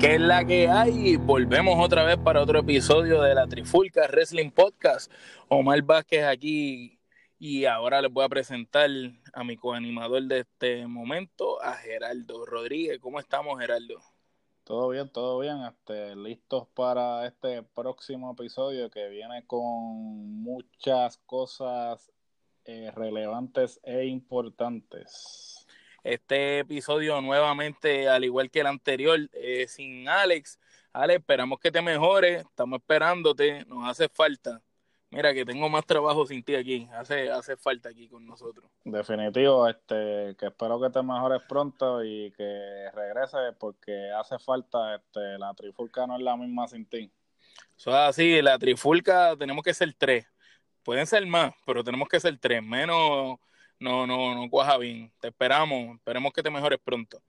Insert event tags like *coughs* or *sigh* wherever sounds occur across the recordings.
¿Qué es la que hay? Volvemos otra vez para otro episodio de la Trifulca Wrestling Podcast. Omar Vázquez aquí y ahora les voy a presentar a mi coanimador de este momento, a Geraldo Rodríguez. ¿Cómo estamos, Geraldo? Todo bien, todo bien. Este, listos para este próximo episodio que viene con muchas cosas eh, relevantes e importantes. Este episodio nuevamente, al igual que el anterior, eh, sin Alex. Alex, esperamos que te mejores, estamos esperándote, nos hace falta. Mira que tengo más trabajo sin ti aquí, hace, hace falta aquí con nosotros. Definitivo, este, que espero que te mejores pronto y que regreses porque hace falta, este, la trifulca no es la misma sin ti. Eso es así, la trifulca tenemos que ser tres. Pueden ser más, pero tenemos que ser tres. Menos no, no, no cuaja bien. Te esperamos, esperemos que te mejores pronto.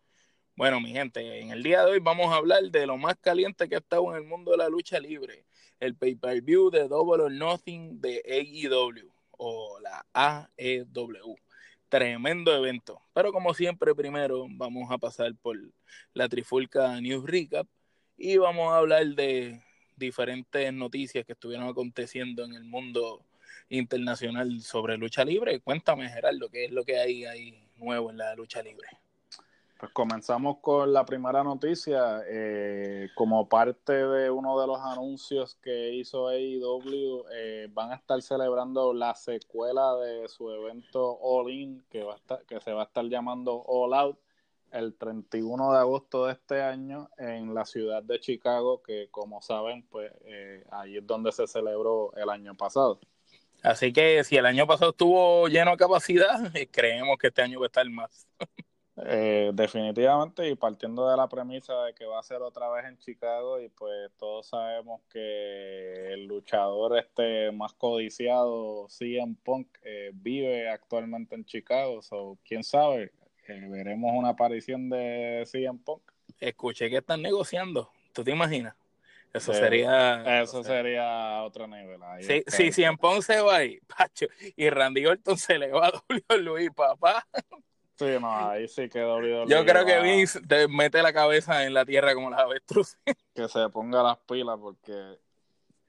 Bueno, mi gente, en el día de hoy vamos a hablar de lo más caliente que ha estado en el mundo de la lucha libre, el pay-per-view de Double or Nothing de AEW o la AEW. Tremendo evento. Pero como siempre, primero vamos a pasar por la Trifulca News Recap y vamos a hablar de diferentes noticias que estuvieron aconteciendo en el mundo internacional sobre lucha libre. Cuéntame, Gerardo, qué es lo que hay ahí nuevo en la lucha libre. Pues comenzamos con la primera noticia. Eh, como parte de uno de los anuncios que hizo AEW, eh, van a estar celebrando la secuela de su evento All In, que, va a estar, que se va a estar llamando All Out, el 31 de agosto de este año en la ciudad de Chicago, que como saben, pues eh, ahí es donde se celebró el año pasado. Así que si el año pasado estuvo lleno de capacidad, *laughs* creemos que este año va a estar más. Eh, definitivamente, y partiendo de la premisa de que va a ser otra vez en Chicago, y pues todos sabemos que el luchador este más codiciado, CM Punk, eh, vive actualmente en Chicago, so quién sabe, eh, veremos una aparición de CM Punk. Escuché que están negociando, ¿tú te imaginas? Eso sería. Eso sería otro nivel. sí, sí, si en Ponce va ahí, *laughs* Pacho, y Randy Orton se le va a *laughs* Luis, papá. Sí, no, ahí sí que WWE. Yo creo que Vince te mete la cabeza en la tierra como la avestruz. *laughs* Que se ponga las pilas porque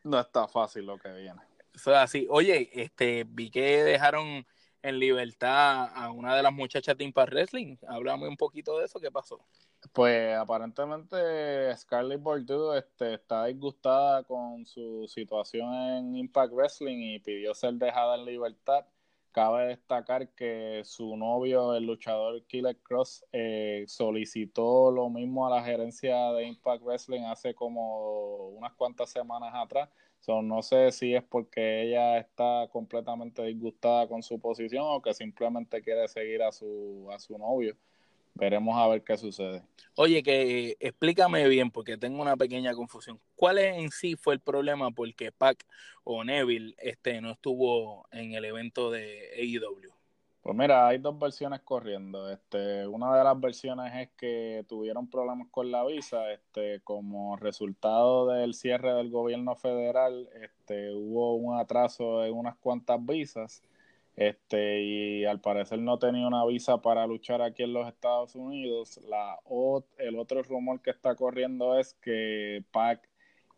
no está fácil lo que viene. Eso es así. Oye, este, vi que dejaron en libertad a una de las muchachas de Impact Wrestling. Háblame un poquito de eso, ¿qué pasó? Pues aparentemente Scarlett Bordeaux este, está disgustada con su situación en Impact Wrestling y pidió ser dejada en libertad. Cabe destacar que su novio, el luchador Killer Cross, eh, solicitó lo mismo a la gerencia de Impact Wrestling hace como unas cuantas semanas atrás. No sé si es porque ella está completamente disgustada con su posición o que simplemente quiere seguir a su, a su novio veremos a ver qué sucede. Oye, que explícame bien, porque tengo una pequeña confusión. ¿Cuál en sí fue el problema porque Pac o Neville este, no estuvo en el evento de AEW? Pues mira, hay dos versiones corriendo. Este, una de las versiones es que tuvieron problemas con la visa, este, como resultado del cierre del gobierno federal, este, hubo un atraso en unas cuantas visas este y al parecer no tenía una visa para luchar aquí en los Estados Unidos. La, el otro rumor que está corriendo es que Pac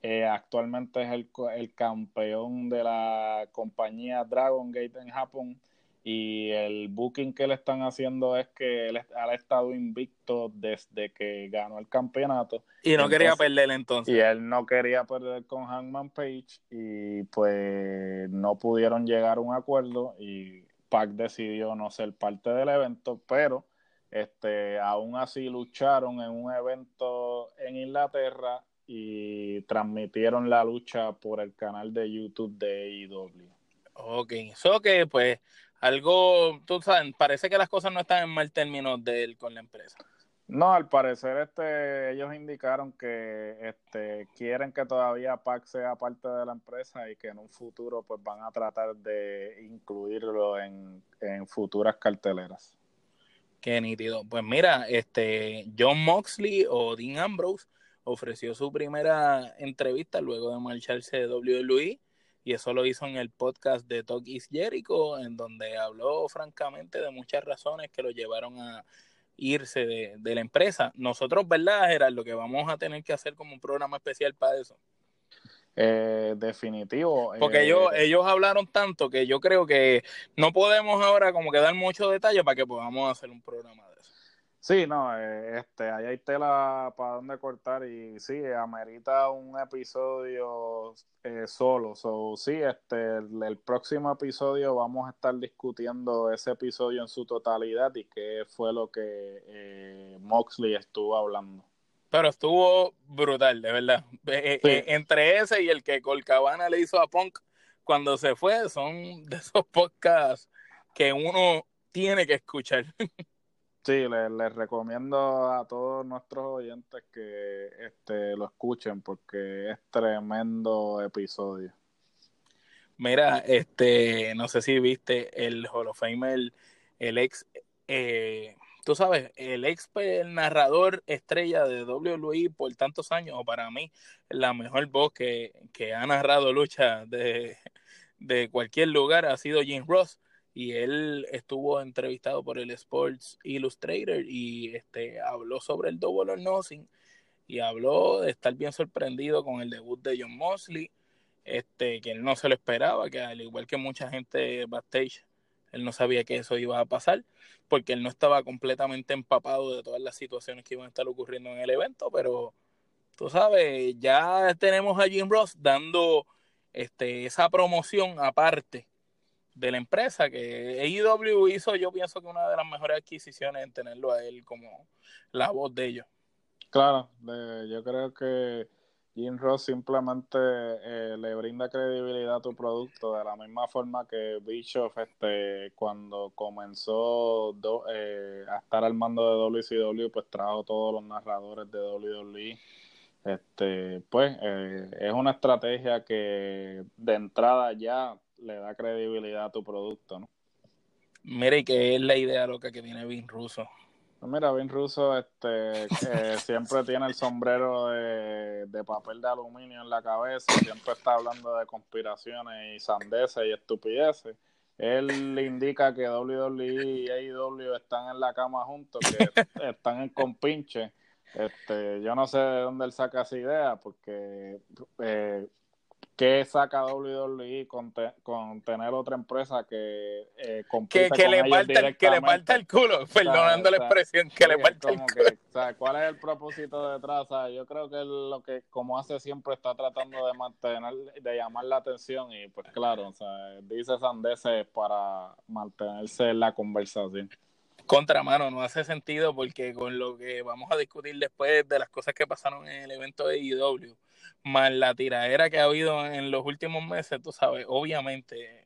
eh, actualmente es el, el, campeón de la compañía Dragon Gate en Japón y el booking que le están haciendo es que él ha estado invicto desde que ganó el campeonato. Y no quería perder entonces. Y él no quería perder con Hangman Page y pues no pudieron llegar a un acuerdo y Pac decidió no ser parte del evento, pero este aún así lucharon en un evento en Inglaterra y transmitieron la lucha por el canal de YouTube de AEW. Ok, eso que pues algo, tú sabes, parece que las cosas no están en mal términos de él con la empresa. No, al parecer este, ellos indicaron que este, quieren que todavía PAC sea parte de la empresa y que en un futuro pues van a tratar de incluirlo en, en futuras carteleras. Qué nítido. Pues mira, este John Moxley o Dean Ambrose ofreció su primera entrevista luego de marcharse de WWE y eso lo hizo en el podcast de Talk is Jericho, en donde habló francamente de muchas razones que lo llevaron a irse de, la empresa. Nosotros, ¿verdad, era Lo que vamos a tener que hacer como un programa especial para eso. Eh, definitivo. Porque eh, ellos, ellos hablaron tanto que yo creo que no podemos ahora como que dar muchos detalles para que podamos hacer un programa de. Sí, no, eh, este, ahí hay tela para dónde cortar y sí, amerita un episodio eh, solo. So, sí, este, el, próximo episodio vamos a estar discutiendo ese episodio en su totalidad y qué fue lo que eh, Moxley estuvo hablando. Pero estuvo brutal, de verdad. entre ese y el que Colcabana le hizo a Punk cuando se fue, son de esos podcasts que uno tiene que escuchar. *laughs* Sí, les, recomiendo a todos nuestros oyentes que este, lo escuchen porque es tremendo episodio. Mira, este, no sé si viste el Hall of Fame, el, ex, eh, tú sabes, el ex narrador estrella de WWE por tantos años, o para mí, la mejor voz que, que ha narrado lucha de, de cualquier lugar ha sido Jim Ross y él estuvo entrevistado por el Sports Illustrator y este habló sobre el Double or Nothing y habló de estar bien sorprendido con el debut de John Mosley, este que él no se lo esperaba, que al igual que mucha gente backstage, él no sabía que eso iba a pasar, porque él no estaba completamente empapado de todas las situaciones que iban a estar ocurriendo en el evento, pero tú sabes, ya tenemos a Jim Ross dando este esa promoción aparte de la empresa, que AEW hizo, yo pienso que una de las mejores adquisiciones en tenerlo a él como la voz de ellos. Claro, yo creo que Jim Ross simplemente eh, le brinda credibilidad a tu producto de la misma forma que Bischoff este, cuando comenzó eh, a estar al mando de WCW, pues trajo todos los narradores de WWE. Este, pues eh, es una estrategia que de entrada ya le da credibilidad a tu producto, ¿no? Mira, y que es la idea loca que tiene Vin Russo. Pues mira, Vin Russo este, eh, *laughs* siempre tiene el sombrero de, papel de aluminio en la cabeza, siempre está hablando de conspiraciones y sandeces y estupideces. Él indica que WWE y AEW están en la cama juntos, que *laughs* están en compinche. Este, yo no sé de dónde él saca esa idea, porque eh, ¿Qué saca WWE con, con tener otra empresa que eh, que, que le falta, que le falta el culo, perdonando la expresión, que le falta el culo. ¿Cuál es el propósito detrás? yo creo que lo que, como hace siempre, está tratando de mantener, de llamar la atención y pues claro, o sea, dice sandeces para mantenerse en la conversación. Contramano, no hace sentido porque con lo que vamos a discutir después de las cosas que pasaron en el evento de IW, más la tiradera que ha habido en los últimos meses, tú sabes, obviamente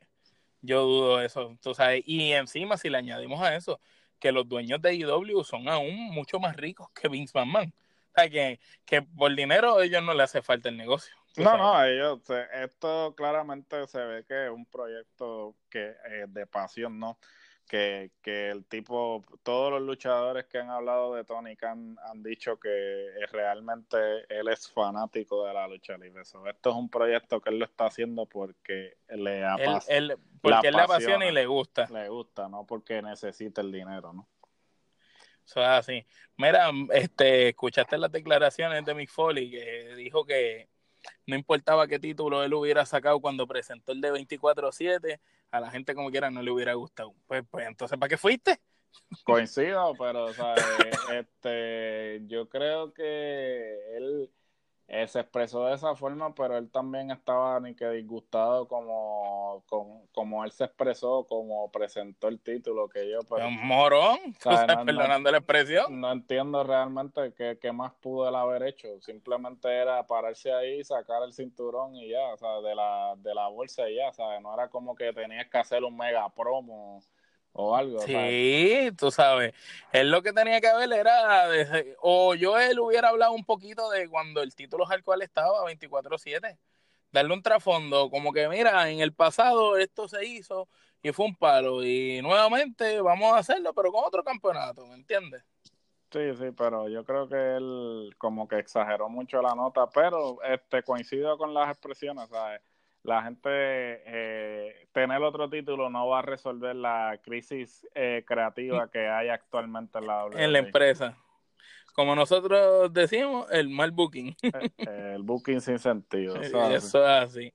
yo dudo eso, tú sabes, y encima si le añadimos a eso que los dueños de IW son aún mucho más ricos que Vince McMahon, o sea, que, que por dinero a ellos no le hace falta el negocio. No, no, ellos, esto claramente se ve que es un proyecto que eh, de pasión, ¿no? Que, que, el tipo, todos los luchadores que han hablado de Tony Khan han dicho que realmente él es fanático de la lucha libre. esto es un proyecto que él lo está haciendo porque le apasiona. Porque él le apasiona y le gusta. Le gusta, no porque necesita el dinero, ¿no? Eso es así. Mira, este, escuchaste las declaraciones de Mick Foley que dijo que no importaba qué título él hubiera sacado cuando presentó el de 24-7 a la gente como quiera no le hubiera gustado. Pues, pues entonces, ¿para qué fuiste? Coincido, pero o sea, *laughs* este, yo creo que él eh, se expresó de esa forma, pero él también estaba ni que disgustado como, como, él se expresó, como presentó el título que yo. Pues, un morón, *laughs* perdonando la expresión. No entiendo realmente qué, qué, más pudo él haber hecho. Simplemente era pararse ahí, sacar el cinturón y ya, o sea, de la, de la bolsa y ya, ¿sabes? No era como que tenías que hacer un mega promo o algo. Sí, tú sabes. Él lo que tenía que ver era, o yo él hubiera hablado un poquito de cuando el título al cual estaba 24-7, darle un trasfondo, como que mira, en el pasado esto se hizo y fue un palo, y nuevamente vamos a hacerlo, pero con otro campeonato, ¿me entiendes? Sí, sí, pero yo creo que él como que exageró mucho la nota, pero este coincido con las expresiones, ¿sabes? La gente, eh, tener otro título no va a resolver la crisis eh, creativa que hay actualmente en la WWE. En la empresa. Como nosotros decimos, el mal booking. Eh, el, booking sin sentido. *laughs* Eso es así.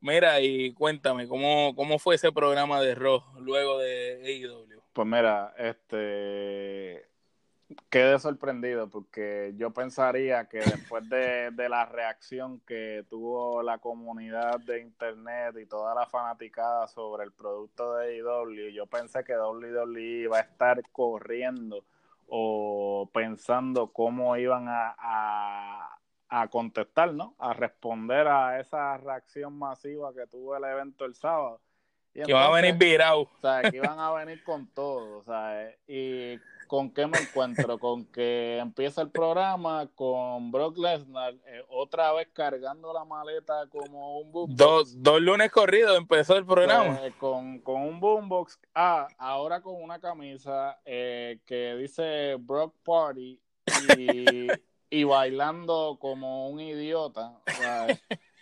Mira, y cuéntame, ¿cómo, ¿cómo fue ese programa de Raw luego de AEW? Pues mira, este quedé sorprendido porque yo pensaría que después de, la reacción que tuvo la comunidad de internet y toda la fanaticada sobre el producto de AEW, yo pensé que WWE iba a estar corriendo o pensando cómo iban a, a, contestar, ¿no? A responder a esa reacción masiva que tuvo el evento el sábado. que iban a venir virado. O sea, que *laughs* iban a venir con todo, o sea, y ¿Con qué me encuentro? *laughs* con que empieza el programa con Brock Lesnar eh, otra vez cargando la maleta como un boombox. Dos, dos lunes corridos empezó el programa. Eh, con, un boombox. Ah, ahora con una camisa eh, que dice Brock Party y, y *laughs* bailando como un idiota.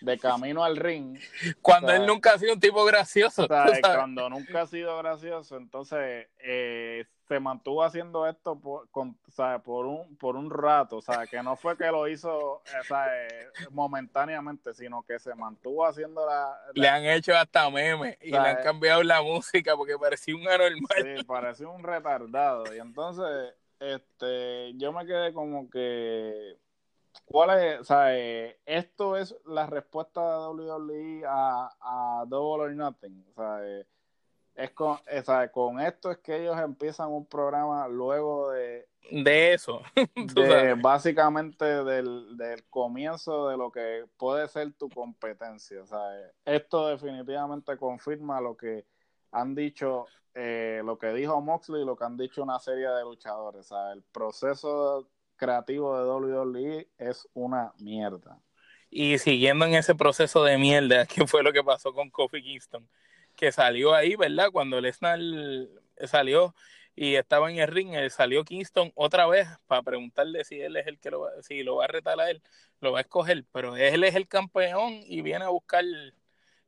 de camino al ring. Cuando él nunca ha sido un tipo gracioso. Cuando nunca ha sido gracioso, entonces eh, se mantuvo haciendo esto por, con, por, un, por un rato, o sea, que no fue que lo hizo eh, momentáneamente, sino que se mantuvo haciendo la, Le han hecho hasta memes y le han cambiado la música porque parecía un anormal. Sí, parecía un retardado. Y entonces, este, yo me quedé como que ¿Cuál es, o sea, eh, esto es la respuesta de WWE a, a Double or Nothing? O sea, eh, es con, o sea, con esto es que ellos empiezan un programa luego de... De eso. *laughs* de, básicamente del, del, comienzo de lo que puede ser tu competencia. O sea, eh, esto definitivamente confirma lo que han dicho, lo que dijo Moxley y lo que han dicho una serie de luchadores. Sea, el proceso creativo de WWE es una mierda. Y siguiendo en ese proceso de mierda, *laughs* ¿qué fue lo que pasó con Kofi Kingston? Que salió ahí, ¿verdad? Cuando Lesnar salió y estaba en el ring, eh, salió Kingston otra vez para preguntarle si él es el que lo va, si lo va a retar a él, lo va a escoger, pero él es el campeón y viene a buscar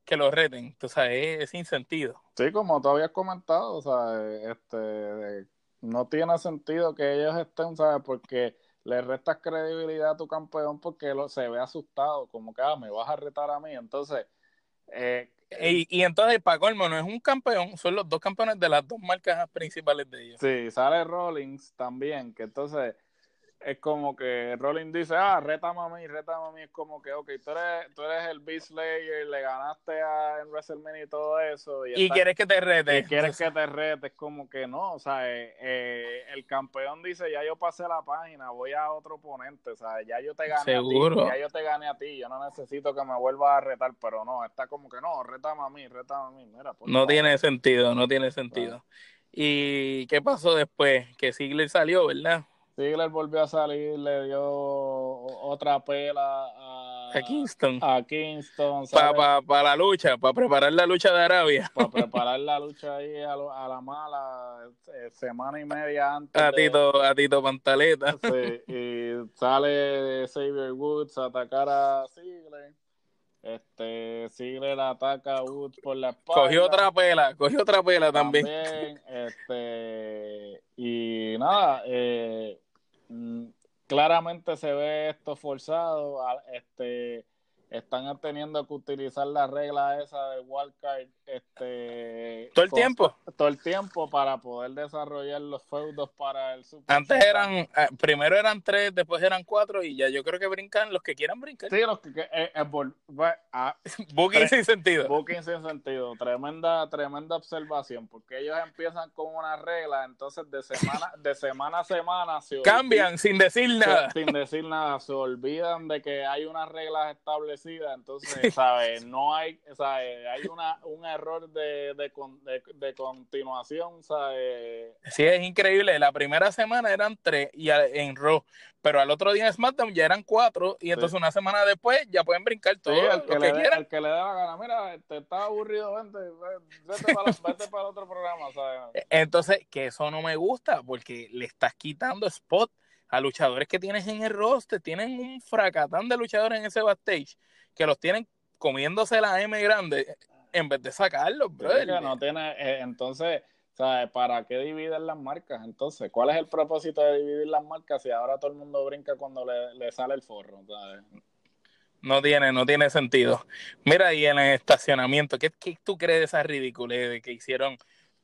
que lo reten, o sea, es, sin sentido. Sí, como tú habías comentado, o sea, este, no tiene sentido que ellos estén, ¿sabes? Porque le restas credibilidad a tu campeón porque lo, se ve asustado, como que, ah, me vas a retar a mí. Entonces, eh, y, y, entonces, para colmo, no es un campeón, son los dos campeones de las dos marcas principales de ellos. Sí, sale Rollins también, que entonces es como que Rolling dice, ah, rétame a mí, rétame a mí, es como que, ok, tú eres, tú eres el Beast Slayer, le ganaste a, en WrestleMania y todo eso. Y, quieres que te rete. Y quieres que te rete, es como que no, o sea, eh, eh, el campeón dice, ya yo pasé la página, voy a otro oponente, o sea, ya yo te gané ¿Seguro? a ti, ya yo te gané a ti, yo no necesito que me vuelvas a retar, pero no, está como que no, rétame a mí, rétame a mí, mira. no tiene sentido, no tiene sentido. ¿Y qué pasó después? Que Ziggler salió, ¿verdad? Ziggler volvió a salir, le dio otra pela a, a Kingston. A Kingston. Para la lucha, para preparar la lucha de Arabia. Para *laughs* preparar la lucha ahí a, la mala, eh, semana y media antes. A Tito, a Tito Pantaleta. Sí, y sale Xavier Woods a atacar a Ziggler. Este, Ziggler ataca a Woods por la espalda. Cogió otra pela, cogió otra pela también. también este, y nada, eh, claramente se ve esto forzado. Este, están teniendo que utilizar la regla esa de wildcard este todo el tiempo todo el tiempo para poder desarrollar los feudos para el Super antes eran eh, primero eran tres después eran cuatro y ya yo creo que brincan los que quieran brincar. Sí los que, eh, eh, ah, *laughs* booking sin sentido. booking sin sentido. Tremenda tremenda observación porque ellos empiezan con una regla entonces de semana de semana a semana se cambian sin decir nada. sin decir nada se olvidan de que hay unas reglas establecidas entonces, ¿sabes? No hay, ¿sabes? Hay una, un error de, de, de, continuación, ¿sabes? Sí, es increíble. La primera semana eran tres y en Raw, pero al otro día en SmackDown ya eran cuatro y entonces una semana después ya pueden brincar todo el que, le quieran. El que le dé la gana, mira, te está aburrido, vente, vete para, *laughs* vete para otro programa, ¿sabes? E, entonces, que eso no me gusta porque le estás quitando spot a luchadores que tienes en el roster. Tienen un fracatán de luchadores en ese backstage que los tienen comiéndose la M grande en vez de sacarlos, No tiene, eh, entonces, ¿sabes? ¿Para qué dividen las marcas? Entonces, ¿cuál es el propósito de dividir las marcas si ahora todo el mundo brinca cuando le, sale el forro? No tiene, no tiene sentido. Mira, y en el estacionamiento, ¿qué, qué tú crees de esa ridiculez que hicieron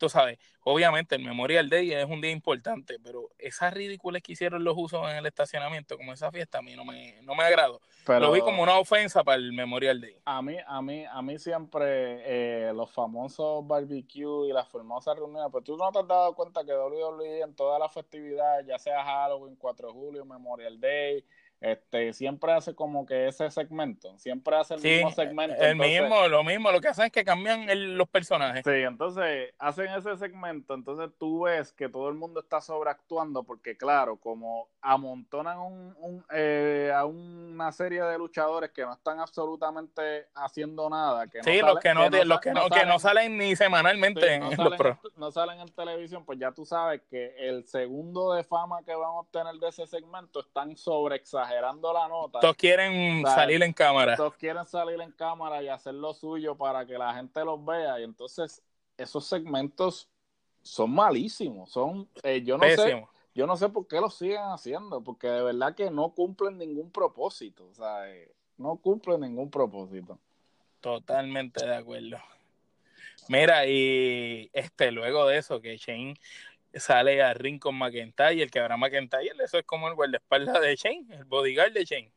tú sabes, obviamente el Memorial Day es un día importante, pero esas ridículas que hicieron los usos en el estacionamiento, como esa fiesta, a mí no me, no me agradó. Lo vi como una ofensa para el Memorial Day. A mí, a mí, a mí siempre eh, los famosos barbecue y las famosas reuniones, pues tú no te has dado cuenta que WWE en todas las festividades, ya sea Halloween, 4 de julio, Memorial Day, este, siempre hace como que ese segmento, siempre hace el mismo segmento. El mismo, lo mismo, lo que hacen es que cambian los personajes. Sí, entonces hacen ese segmento, entonces tú ves que todo el mundo está sobreactuando porque claro, como amontonan un, eh, a una serie de luchadores que no están absolutamente haciendo nada. Que sí, los que no, los que no, que no salen ni semanalmente no, salen, no salen en televisión, pues ya tú sabes que el segundo de fama que van a obtener de ese segmento están sobre exagerando la nota. Todos quieren salir en cámara. Todos quieren salir en cámara y hacer lo suyo para que la gente los vea. Y entonces esos segmentos son malísimos. Son, eh, yo no sé, yo no sé por qué lo siguen haciendo, porque de verdad que no cumplen ningún propósito. O sea, eh, no cumplen ningún propósito. Totalmente de acuerdo. Mira, y este luego de eso, que Shane sale a ring con McIntyre, el que habrá McIntyre, eso es como el guardaespaldas de Shane, el bodyguard de Shane.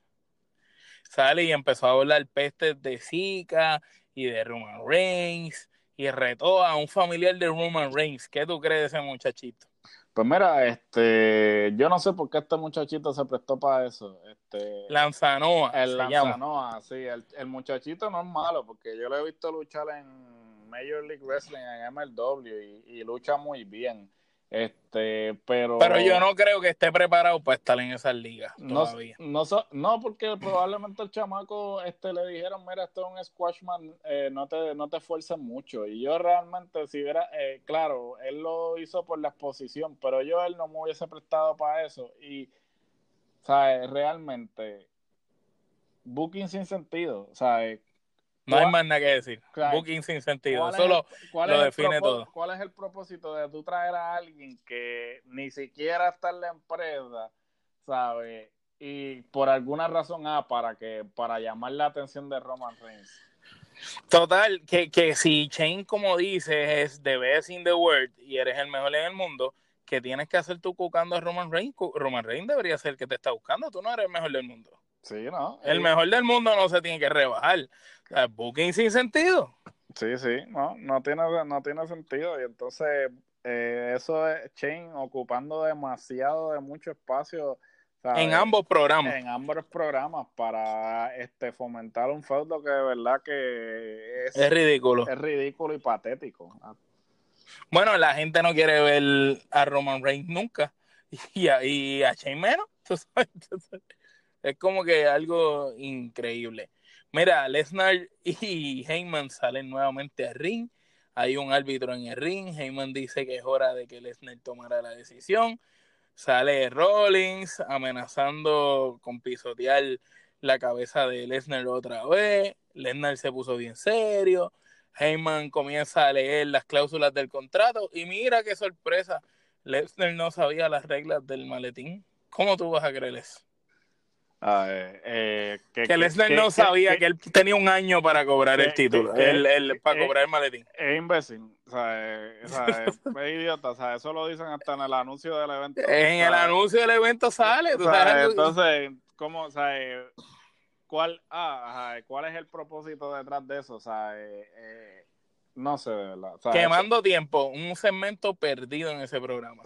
Sale y empezó a hablar pestes de Zika y de Roman Reigns y retó a un familiar de Roman Reigns. ¿Qué tú crees de ese muchachito? Pues mira, este, yo no sé por qué este muchachito se prestó para eso. Este, Lanzanoa. El Lanzanoa, sí. El, el, muchachito no es malo, porque yo lo he visto luchar en Major League Wrestling, en MLW, y lucha muy bien. Este, pero. Pero yo no creo que esté preparado para estar en esas ligas todavía. No, no, porque probablemente el chamaco este, le dijeron: Mira, esto es un squashman, eh, no, te, no te esfuerces mucho. Y yo realmente, si hubiera. Eh, claro, él lo hizo por la exposición, pero yo él no me hubiese prestado para eso. Y, ¿sabes? Realmente. Booking sin sentido. ¿sabes? No hay más nada que decir. Booking sin sentido. Solo lo define todo. ¿Cuál es el propósito de tú traer a alguien que ni siquiera está en la empresa, ¿sabes? Y por alguna razón A, para que para llamar la atención de Roman Reigns. Total, que, que si Shane, como dices, es the best in the world y eres el mejor en el mundo, que tienes que hacer tú buscando a Roman Reigns, Roman Reigns debería ser el que te está buscando, tú no eres el mejor del mundo. Sí, ¿no? El mejor del mundo no se tiene que rebajar. O sea, booking sin sentido. Sí, sí, no, no tiene, no tiene sentido. Y entonces, eh, eso es Chain ocupando demasiado de mucho espacio. En ambos programas. En ambos programas para este fomentar un feudo que de verdad que es, es ridículo. Es ridículo y patético. Bueno, la gente no quiere ver a Roman Reigns nunca. *laughs* Y a, y a Shane menos. *laughs* Es como que algo increíble. Mira, Lesnar *laughs* y Heyman salen nuevamente al ring. Hay un árbitro en el ring. Heyman dice que es hora de que Lesnar tomara la decisión. Sale Rollins amenazando con pisotear la cabeza de Lesnar otra vez. Lesnar se puso bien serio. Heyman comienza a leer las cláusulas del contrato y mira qué sorpresa. Lesnar no sabía las reglas del maletín. ¿Cómo tú vas a creer eso? Eh, que, Lesnar no sabía que, él tenía un año para cobrar el título, el, para cobrar el maletín. Es imbécil, o sea, *laughs* es, idiota, o sea, eso lo dicen hasta en el anuncio del evento. En el anuncio del evento sale. entonces, ¿cómo, o sea, cuál, ah, ¿cuál es el propósito detrás de eso? O sea, eh, eh no sé, de verdad. Quemando tiempo, un segmento perdido en ese programa.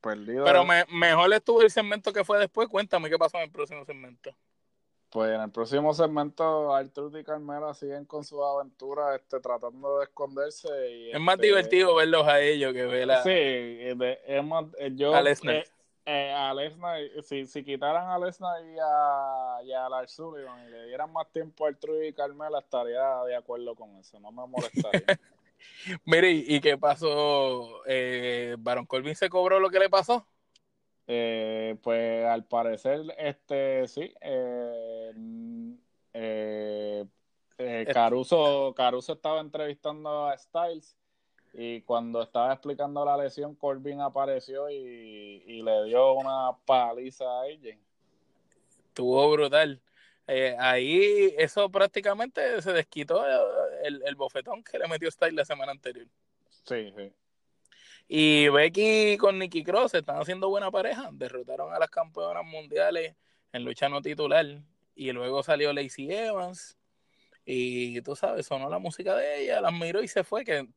perdido. Pero me, mejor estuvo el segmento que fue después. Cuéntame qué pasó en el próximo segmento. Pues en el próximo segmento, Arturo y Carmela siguen con su aventura este, tratando de esconderse. Y, es más este, divertido verlos a ellos que ver a. Sí, es más, yo. A Lesnar. Eh, eh, a Lesnar, si, si quitaran a Lesnar y a, y a Lars Sullivan y le dieran más tiempo a Arturo y Carmela, estaría de acuerdo con eso. No me molestaría. *laughs* Mire, ¿y qué pasó? Eh, ¿Baron Corbin se cobró lo que le pasó? Eh, pues al parecer, este sí. Eh, eh, eh Caruso, Caruso estaba entrevistando a Styles y cuando estaba explicando la lesión, Corbin apareció y, y le dio una paliza a ella. Estuvo brutal. Eh, ahí eso prácticamente se desquitó el, el, bofetón que le metió Styles la semana anterior. Sí, sí. Y Becky con Nikki Cross están haciendo buena pareja. Derrotaron a las campeonas mundiales en lucha no titular. Y luego salió Lacey Evans. Y tú sabes, sonó la música de ella, las miró y se fue. Que.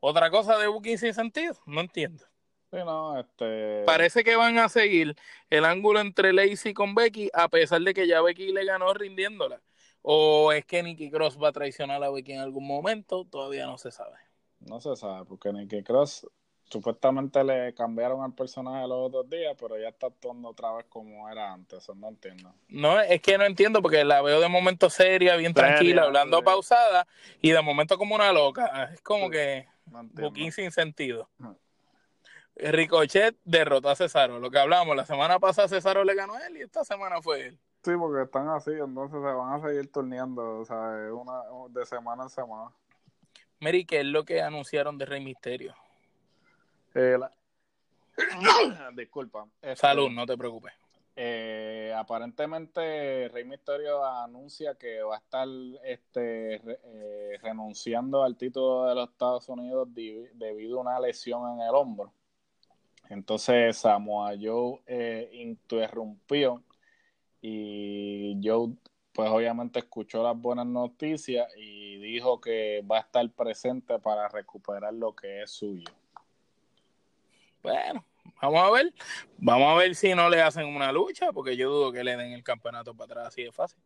Otra cosa de Booking sin sentido, no entiendo. Sí, no, este... Parece que van a seguir el ángulo entre Lacey con Becky, a pesar de que ya Becky le ganó rindiéndola. O es que Nikki Cross va a traicionar a Becky en algún momento, todavía no se sabe. No se sabe, porque Nikki Cross supuestamente le cambiaron al personaje los otros días, pero ya está actuando otra vez como era antes, eso no entiendo. No, es que no entiendo porque la veo de momento seria, bien tranquila, hablando pausada y de momento como una loca. Es como que un poquín sin sentido. Ricochet derrotó a Cesaro, lo que hablamos, la semana pasada Cesaro le ganó a él y esta semana fue él. Sí, porque están así, entonces se van a seguir turneando, o sea, una, de semana en semana. Mary, ¿qué es lo que anunciaron de Rey Misterio? Eh, *coughs* Disculpa. Este, Salud, no te preocupes. Eh, aparentemente Rey Misterio anuncia que va a estar este, eh, renunciando al título de los Estados Unidos debido a una lesión en el hombro. Entonces Samoa Joe interrumpió y Joe pues obviamente escuchó las buenas noticias y dijo que va a estar presente para recuperar lo que es suyo. Bueno, vamos a ver. Vamos a ver si no le hacen una lucha, porque yo dudo que le den el campeonato para atrás así de fácil.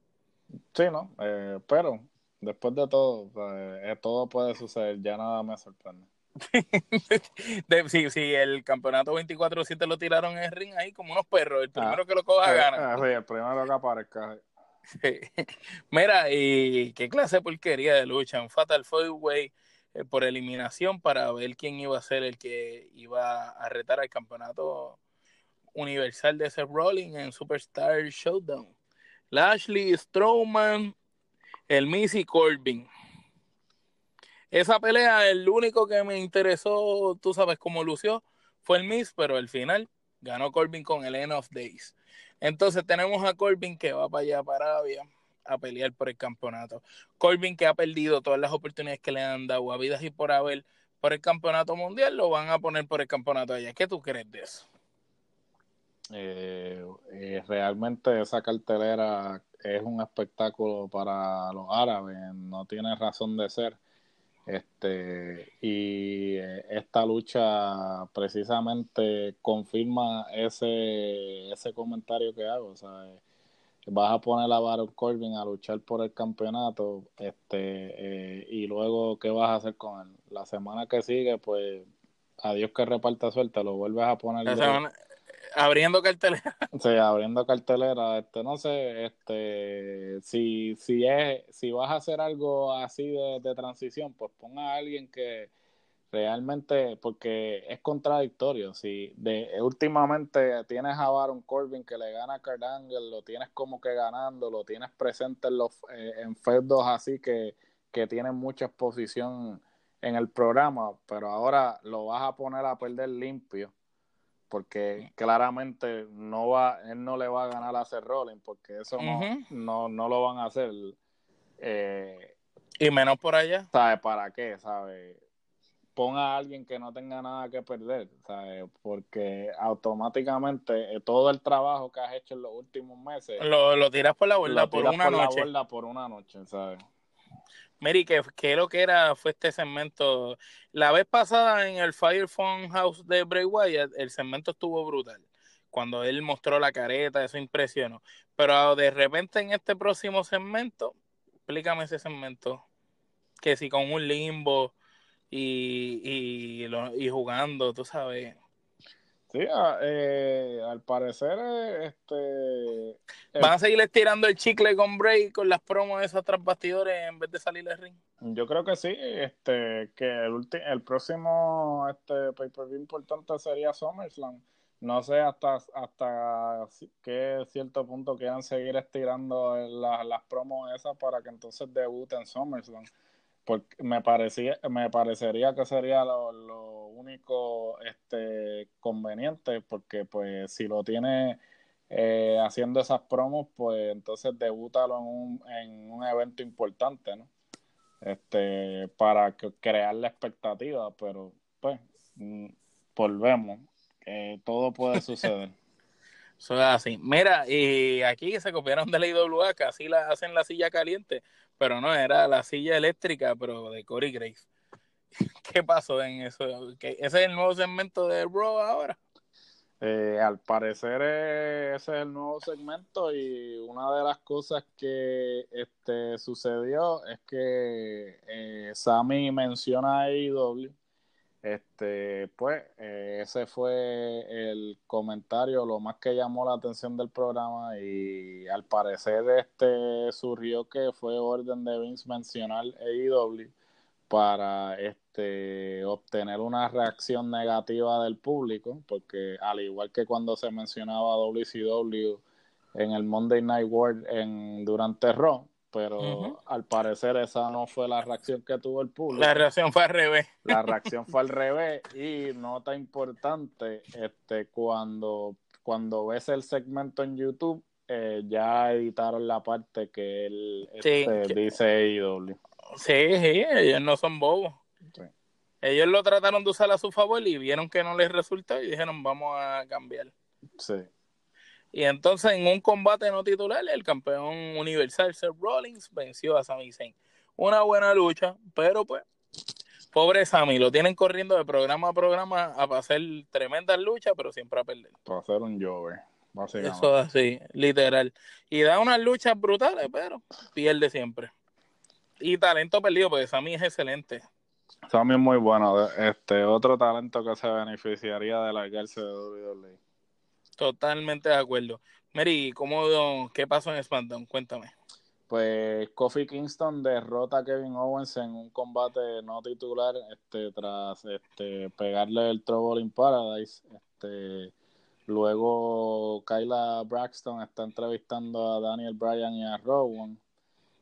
Sí, ¿no? Eh, pero después de todo, eh, todo puede suceder, ya nada me sorprende. *laughs* Si sí, el campeonato 24-7 lo tiraron en el ring ahí como unos perros. El ah, primero que lo coja eh, gana. sí, el primero que aparezca. *laughs* Mira, y qué clase de porquería de lucha. Un Fatal Four Way por eliminación para ver quién iba a ser el que iba a retar al campeonato universal de Seth Rollins en Superstar Showdown. Lashley Strowman, el Missy Corbin. Esa pelea, el único que me interesó, tú sabes cómo lució, fue el Miss, pero al final ganó Corbin con el End of Days. Entonces tenemos a Corbin que va para allá, para Arabia a pelear por el campeonato. Corbin, que ha perdido todas las oportunidades que le han dado a vidas y por haber por el campeonato mundial, lo van a poner por el campeonato allá. ¿Qué tú crees de eso? Eh, eh, realmente esa cartelera es un espectáculo para los árabes, no tiene razón de ser. Este, y eh, esta lucha precisamente confirma ese, ese comentario que hago. Sea, vas a poner a Baron Corbin a luchar por el campeonato, este, eh, y luego, ¿qué vas a hacer con él? La semana que sigue, pues, adiós que reparta suerte, lo vuelves a poner. abriendo cartelera. *laughs* Sí, abriendo cartelera, este, no sé, este, si, si es, si vas a hacer algo así de, de transición, pues ponga a alguien que realmente porque es contradictorio. Si de últimamente tienes a Baron Corbin que le gana a Kurt lo tienes como que ganando, lo tienes presente en los eh, en feudos así que, que tienen mucha exposición en el programa, pero ahora lo vas a poner a perder limpio porque claramente no va él no le va a ganar a hacer rolling porque eso no, no, no lo van a hacer eh, y menos por allá. sabe para qué sabe ponga a alguien que no tenga nada que perder, ¿sabes? Porque automáticamente eh, todo el trabajo que has hecho en los últimos meses lo, lo tiras por la borda por una por noche. La borda por una noche, ¿sabes? Mary, ¿qué, ¿qué, lo que era fue este segmento? La vez pasada en el Fire Phone House de Bray Wyatt, el segmento estuvo brutal. cuando él mostró la careta, eso impresionó. Pero de repente en este próximo segmento, explícame ese segmento, que si con un limbo y, y, y jugando, tú sabes. Sí, eh, al parecer, este. ¿Van a seguir estirando el chicle con Bray con las promos de esos tras bastidores en vez de salir del ring? Yo creo que sí, este, que el, el próximo este, pay-per-view importante sería SummerSlam. No sé hasta, hasta qué cierto punto quieran seguir estirando las promos esas para que entonces debuten SummerSlam porque me parecía me parecería que sería lo, único este conveniente porque pues si lo tiene eh, haciendo esas promos pues entonces debútalo en un, en un evento importante no este para crear la expectativa pero pues mm, volvemos. Todo puede *laughs* suceder. Eso es así. Mira, y aquí se copiaron de la IWA, así la hacen la silla caliente pero no, era la silla eléctrica, pero de Corey Grace. *laughs* ¿Qué pasó en eso? ¿Ese es el nuevo segmento de Raw ahora? Eh, al parecer eh, ese es el nuevo segmento y una de las cosas que este, sucedió es que eh, Sammy menciona a AEW este, pues, eh, ese fue el comentario, lo más que llamó la atención del programa y al parecer este surgió que fue orden de Vince mencionar AEW para este obtener una reacción negativa del público, porque al igual que cuando se mencionaba WCW en el Monday Night War en durante Raw, pero al parecer esa no fue la reacción que tuvo el público. La reacción fue al revés. La *laughs* reacción fue al revés y nota importante, este cuando cuando ves el segmento en YouTube eh, ya editaron la parte que él este, dice AEW. Sí, sí, ellos no son bobos. Ellos lo trataron de usar a su favor y vieron que no les resultó y dijeron vamos a cambiar. Sí. Y entonces en un combate no titular, el campeón universal Seth Rollins venció a Sami Zayn. Una buena lucha, pero pues, pobre Sami, lo tienen corriendo de programa a programa a hacer tremendas luchas, pero siempre a perder. Para hacer un jover, básicamente. Eso es así, literal. Y da unas luchas brutales, pero pierde siempre. Y talento perdido, porque Sami es excelente. Sami es muy bueno. Este, otro talento que se beneficiaría de la cárcel de WWE. Totalmente de acuerdo. Mary, ¿cómo, ¿qué pasó en SmackDown? Cuéntame. Pues Kofi Kingston derrota a Kevin Owens en un combate no titular este, tras este, pegarle el Trouble in Paradise. Este, luego Kyla Braxton está entrevistando a Daniel Bryan y a Rowan.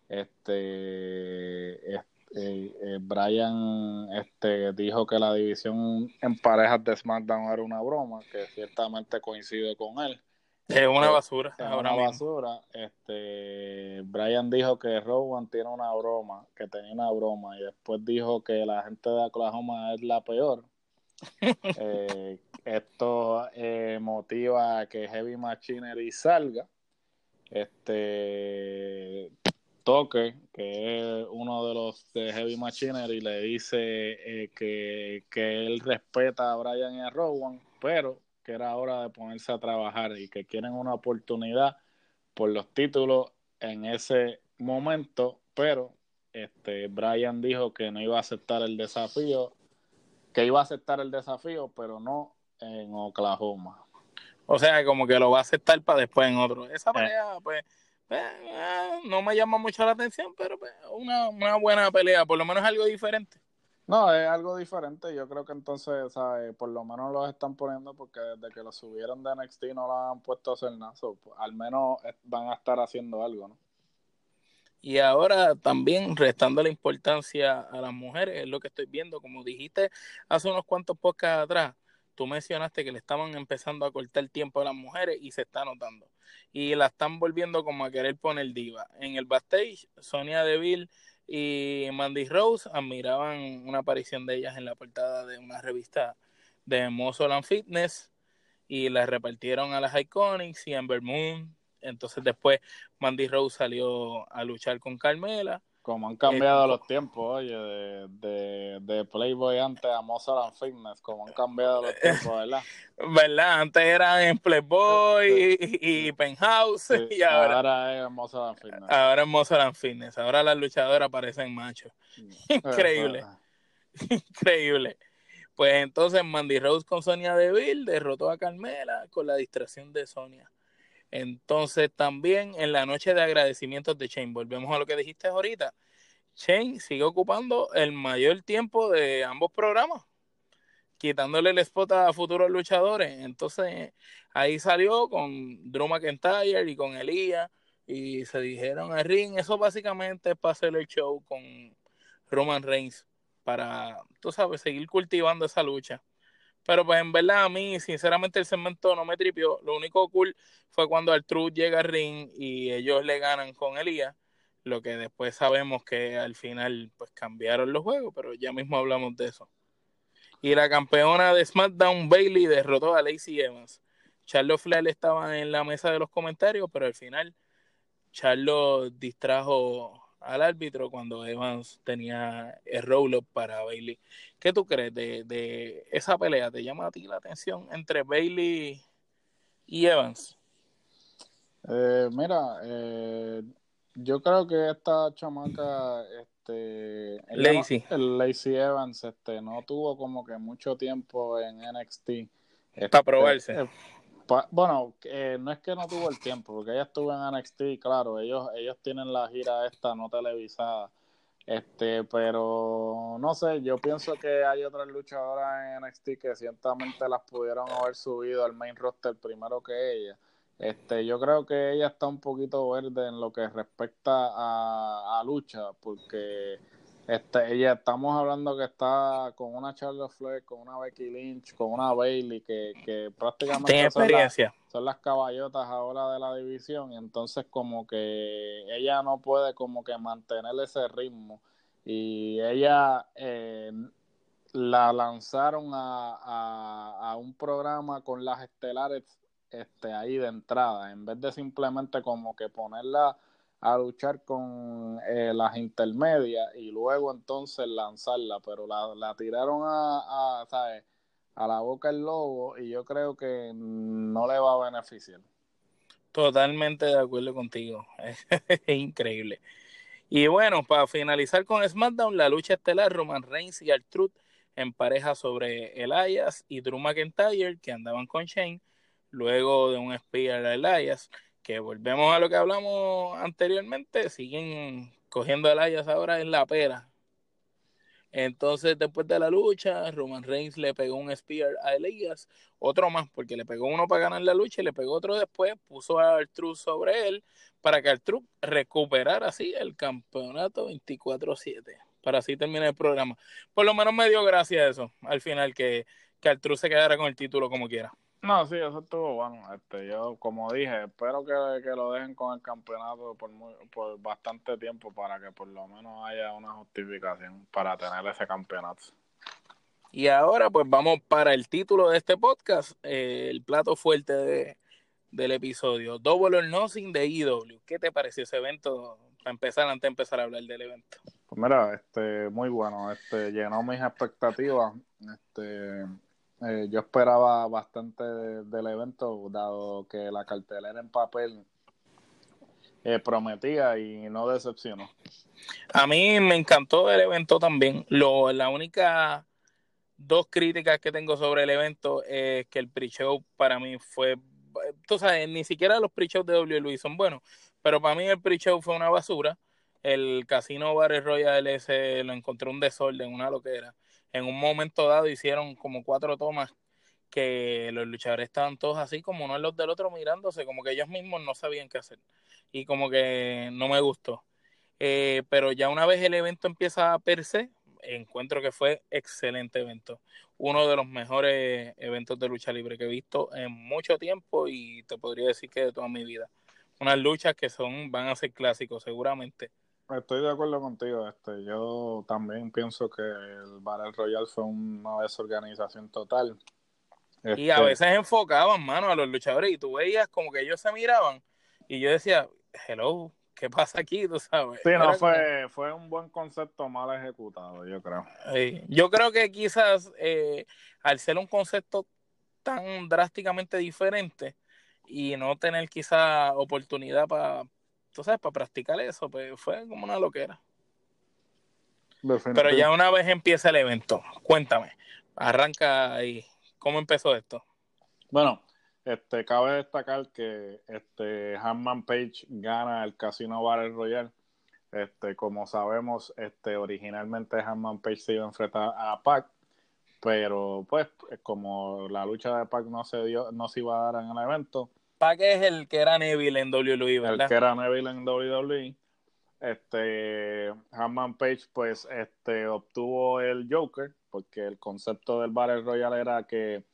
Este, este eh, eh, Brian este, dijo que la división en parejas de SmackDown era una broma, que ciertamente coincide con él. Es una eh, basura. Es una basura. Este, Brian dijo que Rowan tiene una broma, que tenía una broma, y después dijo que la gente de Oklahoma es la peor. *laughs* esto motiva a que Heavy Machinery salga. Este Que es uno de los de Heavy Machinery, le dice eh, que, él respeta a Brian y a Rowan, pero que era hora de ponerse a trabajar y que quieren una oportunidad por los títulos en ese momento, pero este Brian dijo que no iba a aceptar el desafío, que iba a aceptar el desafío, pero no en Oklahoma. O sea, como que lo va a aceptar para después en otro. Esa pelea, pues, eh, no me llama mucho la atención, pero pues, una, una buena pelea, por lo menos algo diferente. No, es algo diferente. Yo creo que entonces, ¿sabes? Por lo menos los están poniendo porque desde que lo subieron de NXT no lo han puesto a hacer nada. al menos van a estar haciendo algo, ¿no? Y ahora también restando la importancia a las mujeres, es lo que estoy viendo. Como dijiste hace unos cuantos podcasts atrás, tú mencionaste que le estaban empezando a cortar el tiempo a las mujeres y se está notando. Y la están volviendo como a querer poner diva. En el backstage, Sonia Deville y Mandy Rose admiraban una aparición de ellas en la portada de una revista de Muscle Fitness y las repartieron a las Iconics y Amber Moon. Entonces después Mandy Rose salió a luchar con Carmela. Como han cambiado los tiempos, oye, de, de, de, Playboy antes a Mozart Fitness, como han cambiado los *laughs* tiempos, ¿verdad? ¿Verdad? Antes eran en Playboy y, Penthouse *laughs* y ahora, ahora es Mozart Fitness. Ahora es Mozart Fitness, ahora las luchadoras parecen machos. *laughs* Increíble. Increíble. Pues entonces Mandy Rose con Sonia Deville derrotó a Carmela con la distracción de Sonia. Entonces también en la noche de agradecimientos de Shane, volvemos a lo que dijiste ahorita, Shane sigue ocupando el mayor tiempo de ambos programas, quitándole el spot a futuros luchadores. Entonces ahí salió con Drew McIntyre y con Elías y se dijeron a ring, eso básicamente es para hacer el show con Roman Reigns para, tú sabes, seguir cultivando esa lucha. Pero pues en verdad a mí, sinceramente, el segmento no me tripió. Lo único cool fue cuando Artruth llega al ring y ellos le ganan con Elías. Lo que después sabemos que al final pues cambiaron los juegos, pero ya mismo hablamos de eso. Y la campeona de SmackDown, Bailey, derrotó a Lacey Evans. Charlotte Flair estaba en la mesa de los comentarios, pero al final Charlotte distrajo al árbitro cuando Evans tenía el roll-up para Bailey. ¿Qué tú crees de, esa pelea? ¿Te llama a ti la atención entre Bailey y Evans? Eh, mira, eh, yo creo que esta chamaca, este, Lacey. el Lacey Evans, este, no tuvo como que mucho tiempo en NXT. Este, para probarse. Eh, bueno, eh, no es que no tuvo el tiempo, porque ella estuvo en NXT, claro, ellos, ellos tienen la gira esta no televisada, este, pero no sé, yo pienso que hay otras luchadoras en NXT que ciertamente las pudieron haber subido al main roster primero que ella. Este, yo creo que ella está un poquito verde en lo que respecta a, a lucha, porque este, ella estamos hablando que está con una Charlotte Flair, con una Becky Lynch, con una Bailey, que, que prácticamente son, son, las caballotas ahora de la división, y entonces como que ella no puede como que mantener ese ritmo, y ella eh, la lanzaron a, a, a, un programa con las estelares este, ahí de entrada, en vez de simplemente como que ponerla a luchar con eh, las intermedias y luego entonces lanzarla, pero la, la tiraron a, a, ¿sabes? a la boca el lobo y yo creo que no le va a beneficiar. Totalmente de acuerdo contigo, *laughs* es increíble. Y bueno, para finalizar con SmackDown, la lucha estelar Roman Reigns y Truth en pareja sobre Elias y Drew McIntyre que andaban con Shane luego de un spear a Elias que volvemos a lo que hablamos anteriormente, siguen cogiendo a Elias ahora en la pera. Entonces, después de la lucha, Roman Reigns le pegó un spear a Elias, otro más, porque le pegó uno para ganar la lucha y le pegó otro después, puso a Artruth sobre él para que Artruth recuperara así el campeonato 24-7, para así terminar el programa. Por lo menos me dio gracia eso, al final, que, que se quedara con el título como quiera. No, sí, eso estuvo bueno. Este, yo, como dije, espero que, lo dejen con el campeonato por, por bastante tiempo para que por lo menos haya una justificación para tener ese campeonato. Y ahora, pues vamos para el título de este podcast, eh, el plato fuerte de, del episodio, Double or Nothing de EW. ¿Qué te pareció ese evento? Para empezar, antes de empezar a hablar del evento. Pues mira, este, muy bueno, este, llenó mis expectativas. Este, eh, yo esperaba bastante del evento, dado que la cartelera en papel eh, prometía y no decepcionó. A mí me encantó el evento también. Lo, la única dos críticas que tengo sobre el evento es que el pre-show para mí fue, tú sabes, ni siquiera los pre-shows de WWE son buenos, pero para mí el pre-show fue una basura. El Casino Bar Royal ese lo encontré un desorden, una loquera en un momento dado hicieron como cuatro tomas que los luchadores estaban todos así como uno los del otro mirándose, como que ellos mismos no sabían qué hacer. Y como que no me gustó. Eh, pero ya una vez el evento empieza a per se, encuentro que fue excelente evento. Uno de los mejores eventos de lucha libre que he visto en mucho tiempo y te podría decir que de toda mi vida. Unas luchas que son, van a ser clásicos seguramente. Estoy de acuerdo contigo. Este, yo también pienso que el Battle Royale fue una desorganización total. y a este, veces enfocaban, mano, a los luchadores y tú veías como que ellos se miraban y yo decía, hello, ¿qué pasa aquí? *laughs* ¿Tú sabes? Sí, no, fue, fue un buen concepto mal ejecutado, yo creo. yo creo que quizás eh, al ser un concepto tan drásticamente diferente y no tener quizá oportunidad para, tú sabes, para practicar eso, pues fue como una loquera. Pero ya una vez empieza el evento, cuéntame, arranca ahí, ¿cómo empezó esto? Bueno, este, cabe destacar que este Hanman Page gana el Casino Battle Royale. Este, como sabemos, este, originalmente Hanman Page se iba a enfrentar a Pac, pero pues como la lucha de Pac no se dio, no se iba a dar en el evento. Pac es el que era Neville en WWE, ¿verdad? El que era Neville en WWE. Este Hanman Page pues este obtuvo el Joker porque el concepto del Battle Royale era que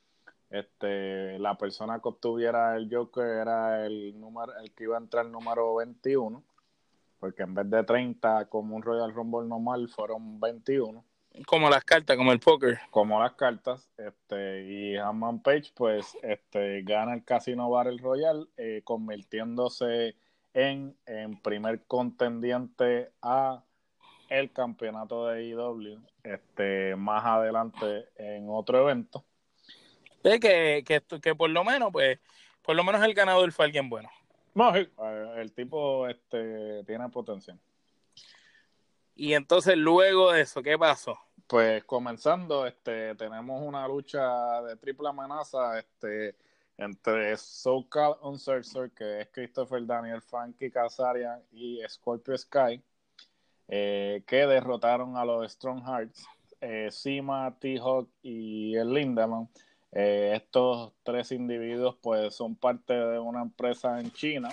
este, la persona que obtuviera el Joker era el número, el que iba a entrar el número 21, porque en vez de 30 como un Royal Rumble normal fueron 21. Como las cartas, como el póker. Como las cartas, este, y Hammond Page pues este, gana el Casino Battle Royal, eh, convirtiéndose en, en primer contendiente a el campeonato de IW este, más adelante en otro evento que, que, que por lo menos, pues, por lo menos el ganador fue alguien bueno. No, eh, el tipo este, tiene potencial. Y entonces luego de eso, ¿qué pasó? Pues comenzando, este, tenemos una lucha de triple amenaza, este, entre SoCal Uncercer, que es Christopher Daniel, Frankie Kazarian y Scorpio Sky, eh, que derrotaron a los Strong Hearts, eh, Sima, T-Hawk y el Lindemann. Eh, estos tres individuos pues son parte de una empresa en China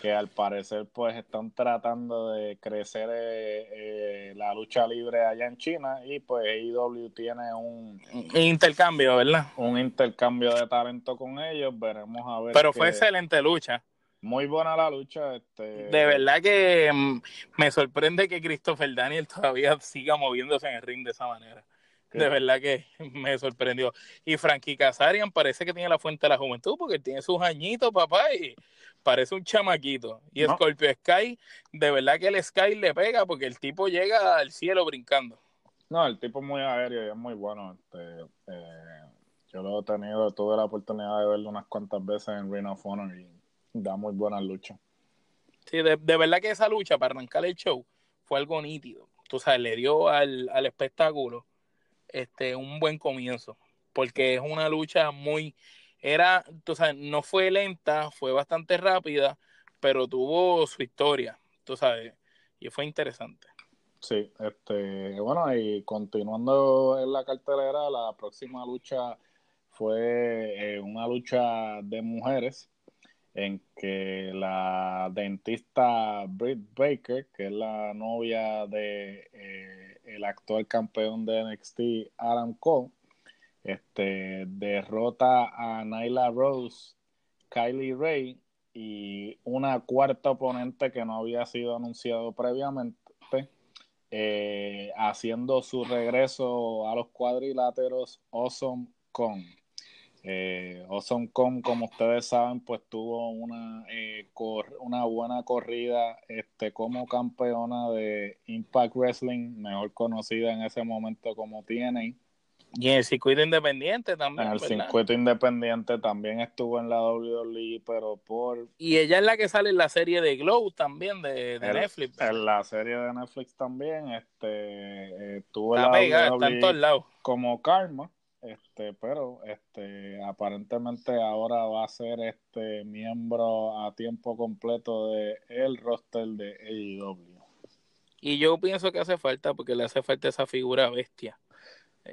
que al parecer pues están tratando de crecer eh, eh, la lucha libre allá en China y pues AEW tiene un, intercambio, ¿verdad? Un intercambio de talento con ellos, veremos a ver. Pero fue excelente lucha. Muy buena la lucha. Este... De verdad que mm, me sorprende que Christopher Daniel todavía siga moviéndose en el ring de esa manera. De verdad que *laughs* me sorprendió. Y Frankie Kazarian parece que tiene la fuente de la juventud porque tiene sus añitos, papá, y parece un chamaquito. Y Scorpio Sky, de verdad que el Sky le pega porque el tipo llega al cielo brincando. No, el tipo es muy aéreo y es muy bueno. Este, eh, yo lo he tenido, tuve la oportunidad de verlo unas cuantas veces en Ring of Honor y da muy buena lucha. Sí, de, verdad que esa lucha para arrancar el show fue algo nítido. Tú sabes, le dio al, al espectáculo este, un buen comienzo, porque es una lucha muy, era, tú sabes, no fue lenta, fue bastante rápida, pero tuvo su historia, tú sabes, y fue interesante. Sí, este, bueno, y continuando en la cartelera, la próxima lucha fue eh, una lucha de mujeres en que la dentista Britt Baker, que es la novia de eh, el actual campeón de NXT Adam Cole, este, derrota a Nyla Rose, Kylie Ray y una cuarta oponente que no había sido anunciado previamente, eh, haciendo su regreso a los cuadriláteros Awesome Kong. Eh, Awesome Com, como ustedes saben, pues tuvo una, eh, una buena corrida este, como campeona de Impact Wrestling, mejor conocida en ese momento como TNA. Y en el circuito independiente también. En el circuito independiente también estuvo en la WWE, pero por. Y ella es la que sale en la serie de Glow también de, Netflix. En la serie de Netflix también, este, eh, tuvo la está en todos lados. Como Karma este pero este aparentemente ahora va a ser este miembro a tiempo completo de el roster de AEW y yo pienso que hace falta porque le hace falta esa figura bestia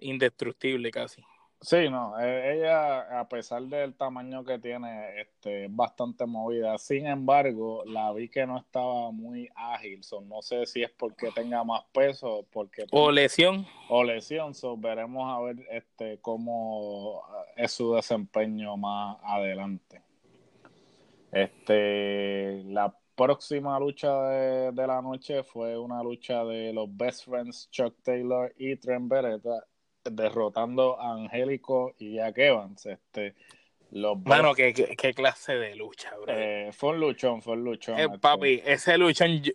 indestructible casi Sí, no, e, ella a pesar del tamaño que tiene, este, es bastante movida. Sin embargo, la vi que no estaba muy ágil. no sé si es porque tenga más peso, porque o lesión o lesión. So, veremos a ver este cómo es su desempeño más adelante. Este, la próxima lucha de, de la noche fue una lucha de los Best Friends Chuck Taylor y Trent Beretta derrotando a Angélico y Jack Evans. Este, Los Mano, ¿qué, qué, qué clase de lucha, bro. eh, fue un luchón, fue un luchón. Eh, este. papi, ese luchón, yo-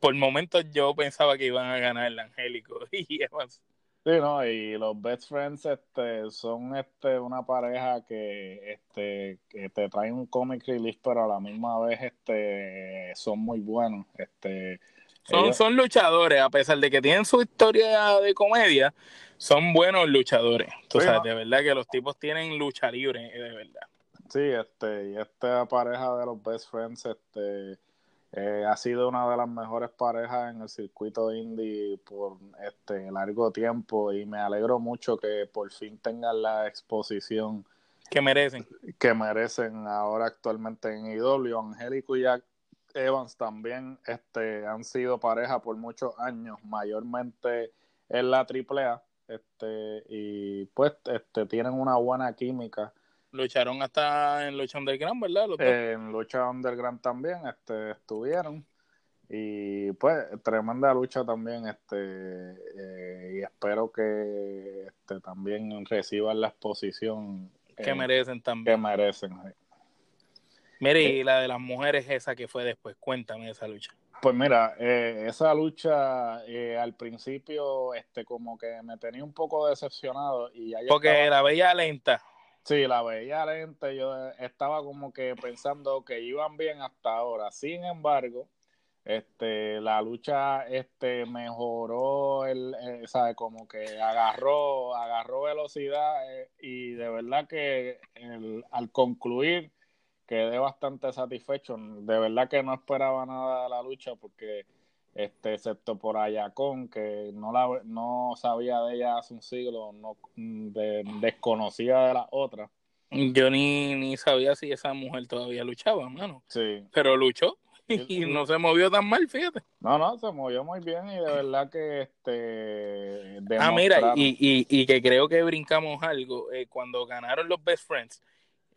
por momentos yo pensaba que iban a ganar el Angélico. *laughs* Y Evans. Sí, no, y los best friends este, son este, una pareja que, este, que te traen un comic relief, pero a la misma vez este, son muy buenos. Este, Son, ellos- son luchadores, a pesar de que tienen su historia de comedia, son buenos luchadores. Tú Sí, sabes, ¿no? de verdad que los tipos tienen lucha libre, eh, de verdad. Sí, este, y esta pareja de los best friends este, eh, ha sido una de las mejores parejas en el circuito indie por este largo tiempo y me alegro mucho que por fin tengan la exposición Que merecen. que merecen ahora actualmente en IW. Angélico y Jack Evans también este, han sido pareja por muchos años, mayormente en la AAA, este, y pues este, tienen una buena química. Lucharon hasta en lucha underground, ¿verdad? Los dos. En lucha underground también este, estuvieron. Y pues tremenda lucha también, este, eh, y espero que este, también reciban la exposición que eh, merecen que también. merecen. sí. Mire, y la de las mujeres esa que fue después, cuéntame esa lucha. Pues mira, eh, esa lucha eh, al principio, este, como que me tenía un poco decepcionado y ya Porque estaba- la veía lenta. sí, la veía lenta, yo estaba como que pensando que iban bien hasta ahora. Sin embargo, este, la lucha, este, mejoró el, eh, sabe, como que agarró, agarró velocidad eh, y de verdad que el- al concluir quedé bastante satisfecho. De verdad que no esperaba nada de la lucha porque, este, excepto por Ayacón, que no la no sabía de ella hace un siglo, no de- desconocía de las otras. Yo ni, ni sabía si esa mujer todavía luchaba, mano. Sí. Pero luchó *laughs* y no se movió tan mal, fíjate. No, no, se movió muy bien y de verdad que este Ah, mira, y, y, y que creo que brincamos algo. eh, cuando ganaron los Best Friends,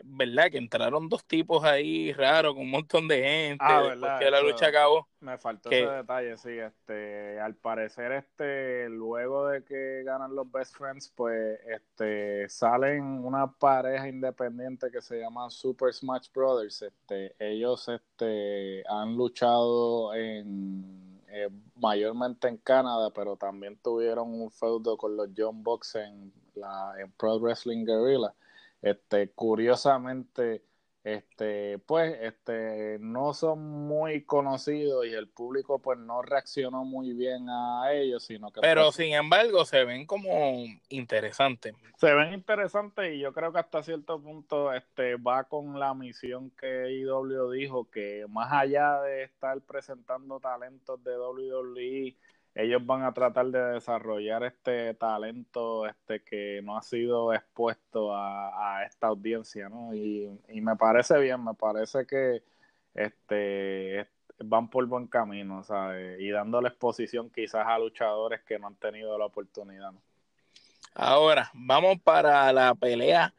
¿verdad? Que entraron dos tipos ahí raros con un montón de gente. Ah, verdad, que la lucha acabó. Me faltó que- ese detalle, sí, este, al parecer, este, luego de que ganan los Best Friends, pues, este, salen una pareja independiente que se llama Super Smash Brothers, este, ellos, este, han luchado en, eh, mayormente en Canadá, pero también tuvieron un feudo con los John Box en la, en Pro Wrestling Guerrilla, este, curiosamente, este, pues, este, no son muy conocidos y el público, pues, no reaccionó muy bien a ellos, sino que Pero pues, sin embargo, se ven como interesantes. se ven interesantes y yo creo que hasta cierto punto, este, va con la misión que IW dijo, que más allá de estar presentando talentos de WWE, ellos van a tratar de desarrollar este talento este que no ha sido expuesto a, esta audiencia, ¿no? Y, y me parece bien, me parece que este est- van por buen camino, ¿sabes? Y dándole exposición quizás a luchadores que no han tenido la oportunidad. Ahora, vamos para la pelea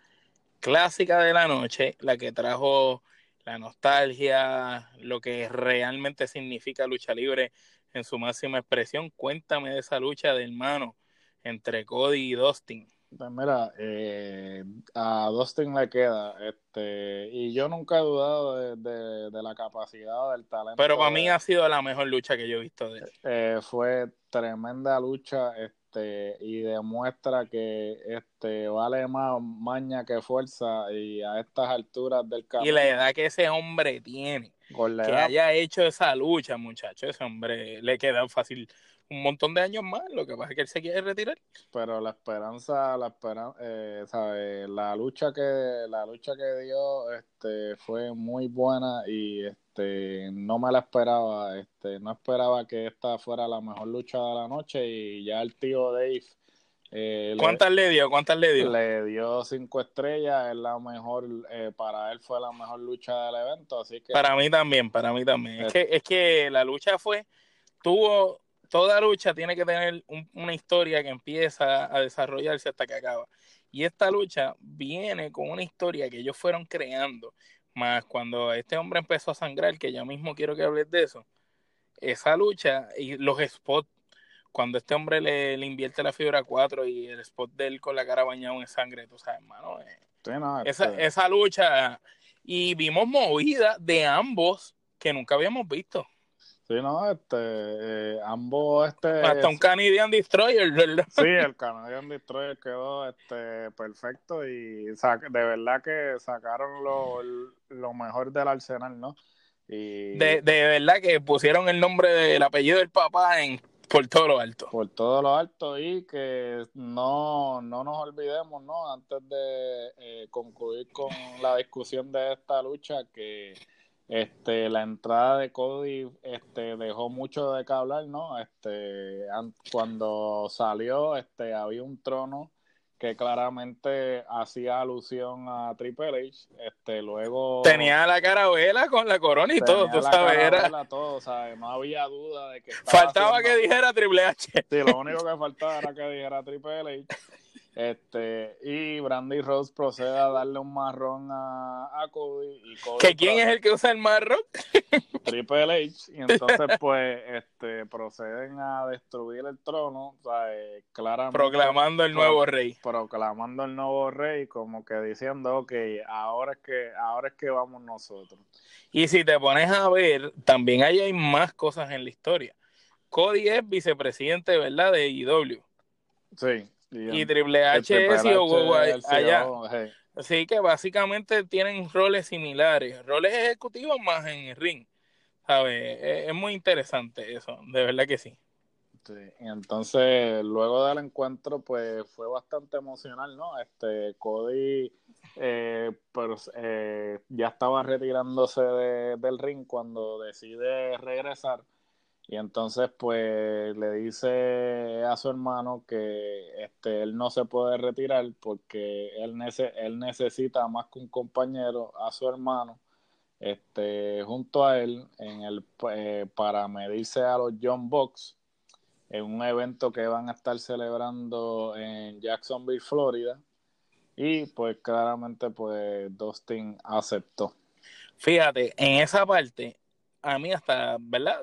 clásica de la noche, la que trajo la nostalgia, lo que realmente significa lucha libre en su máxima expresión. Cuéntame de esa lucha de hermano entre Cody y Dustin. Pues mira, eh, a Dustin le queda, este, y yo nunca he dudado de, de- de la capacidad del talento. Pero para mí ha sido la mejor lucha que yo he visto de él. eh, fue tremenda lucha, este, y demuestra que este vale más maña que fuerza, y a estas alturas del Y camino, la edad que ese hombre tiene, que haya hecho esa lucha, muchacho, ese hombre le queda fácil un montón de años más. Lo que pasa es que él se quiere retirar. pero la esperanza, la esperanza, eh, sabe, la lucha que, la lucha que dio, este, fue muy buena y este, no me la esperaba, este, no esperaba que esta fuera la mejor lucha de la noche y ya el tío Dave eh, le- ¿Cuántas le dio? ¿Cuántas le dio? le dio cinco estrellas, es la mejor, eh, para él fue la mejor lucha del evento, así que Para mí también, para mí también. Es Eh. que, es que la lucha fue, tuvo, toda lucha tiene que tener un- una historia que empieza a desarrollarse hasta que acaba. Y esta lucha viene con una historia que ellos fueron creando. Más cuando este hombre empezó a sangrar, que yo mismo quiero que hables de eso. Esa lucha y los spots, cuando este hombre le, le invierte la fibra 4 y el spot de él con la cara bañada en sangre, tú sabes, hermano, eh, esa, este esa lucha. Y vimos movida de ambos que nunca habíamos visto. Sí, no, este, eh, ambos, este... Hasta un Canadian Destroyer, ¿verdad? Sí, *laughs* el Canadian Destroyer quedó, este, perfecto y de verdad que sacaron lo, lo mejor del arsenal, ¿no? Y... De, de verdad que pusieron el nombre del apellido del papá en por todo lo alto. Por todo lo alto y que no, no nos olvidemos, ¿no? Antes de eh, concluir con la discusión de esta lucha, que este, la entrada de Cody este, dejó mucho de qué hablar, ¿no? Este, cuando salió, este, había un trono que claramente hacía alusión a Triple H. Este, luego tenía la carabela con la corona y todo, tú sabes, era todo, ¿sabes? No había duda de que faltaba que dijera Triple H. Sí, lo único que faltaba era que dijera Triple H. *laughs* Este, y Brandy Rose procede a darle un marrón a, Cody. Y ¿Que quién es el que usa el marrón? *laughs* Triple H. Y entonces, *laughs* pues, este, proceden a destruir el trono, o sea, eh, claramente. Proclamando el nuevo rey. Proclamando el nuevo rey, como que diciendo, ok, ahora es que, ahora es que vamos nosotros. Y si te pones a ver, también ahí hay más cosas en la historia. Cody es vicepresidente, ¿verdad? De IW. Sí y Triple H es allá. Así que básicamente tienen roles similares, roles ejecutivos más en el ring. ¿Sabes? Es, muy interesante eso, de verdad que sí. Sí, y entonces luego del encuentro pues fue bastante emocional, ¿no? Este Cody eh, pero, eh, ya estaba retirándose del ring cuando decide regresar y entonces, pues, le dice a su hermano que este, él no se puede retirar porque él, él necesita más que un compañero a su hermano este, junto a él en el, eh, para medirse a los John Box en un evento que van a estar celebrando en Jacksonville, Florida. Y pues claramente pues Dustin aceptó. Fíjate, en esa parte a mí hasta, ¿verdad?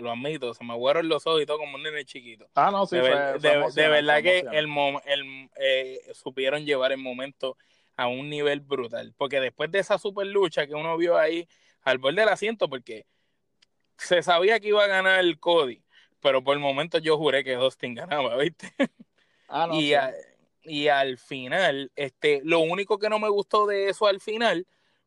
Lo admito, se me aguaron los ojos y todo como un nene chiquito. Ah, no, sí, de, fue, de, verdad que el, el eh, supieron llevar el momento a un nivel brutal. Porque después de esa super lucha que uno vio ahí al borde del asiento, porque se sabía que iba a ganar el Cody, pero por el momento yo juré que Dustin ganaba, ¿viste? Ah, no, *laughs* y, y al final, este, lo único que no me gustó de eso al final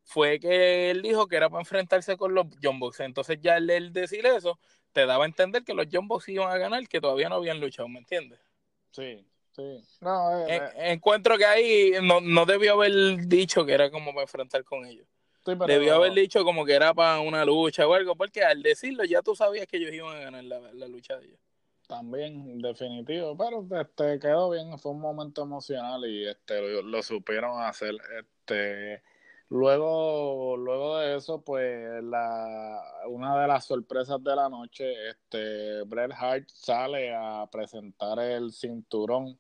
fue que él dijo que era para enfrentarse con los John Box. Entonces ya el, decir eso te daba a entender que los John Box iban a ganar, que todavía no habían luchado, ¿me entiendes? Sí, sí. No, eh, eh. encuentro que ahí no, no debió haber dicho que era como para enfrentar con ellos. debió haber dicho como que era para una lucha o algo, porque al decirlo ya tú sabías que ellos iban a ganar la, lucha de ellos. También, definitivo, pero este quedó bien, fue un momento emocional y este lo, lo supieron hacer. Este Luego, luego de eso, pues la, una de las sorpresas de la noche, este Bret Hart sale a presentar el cinturón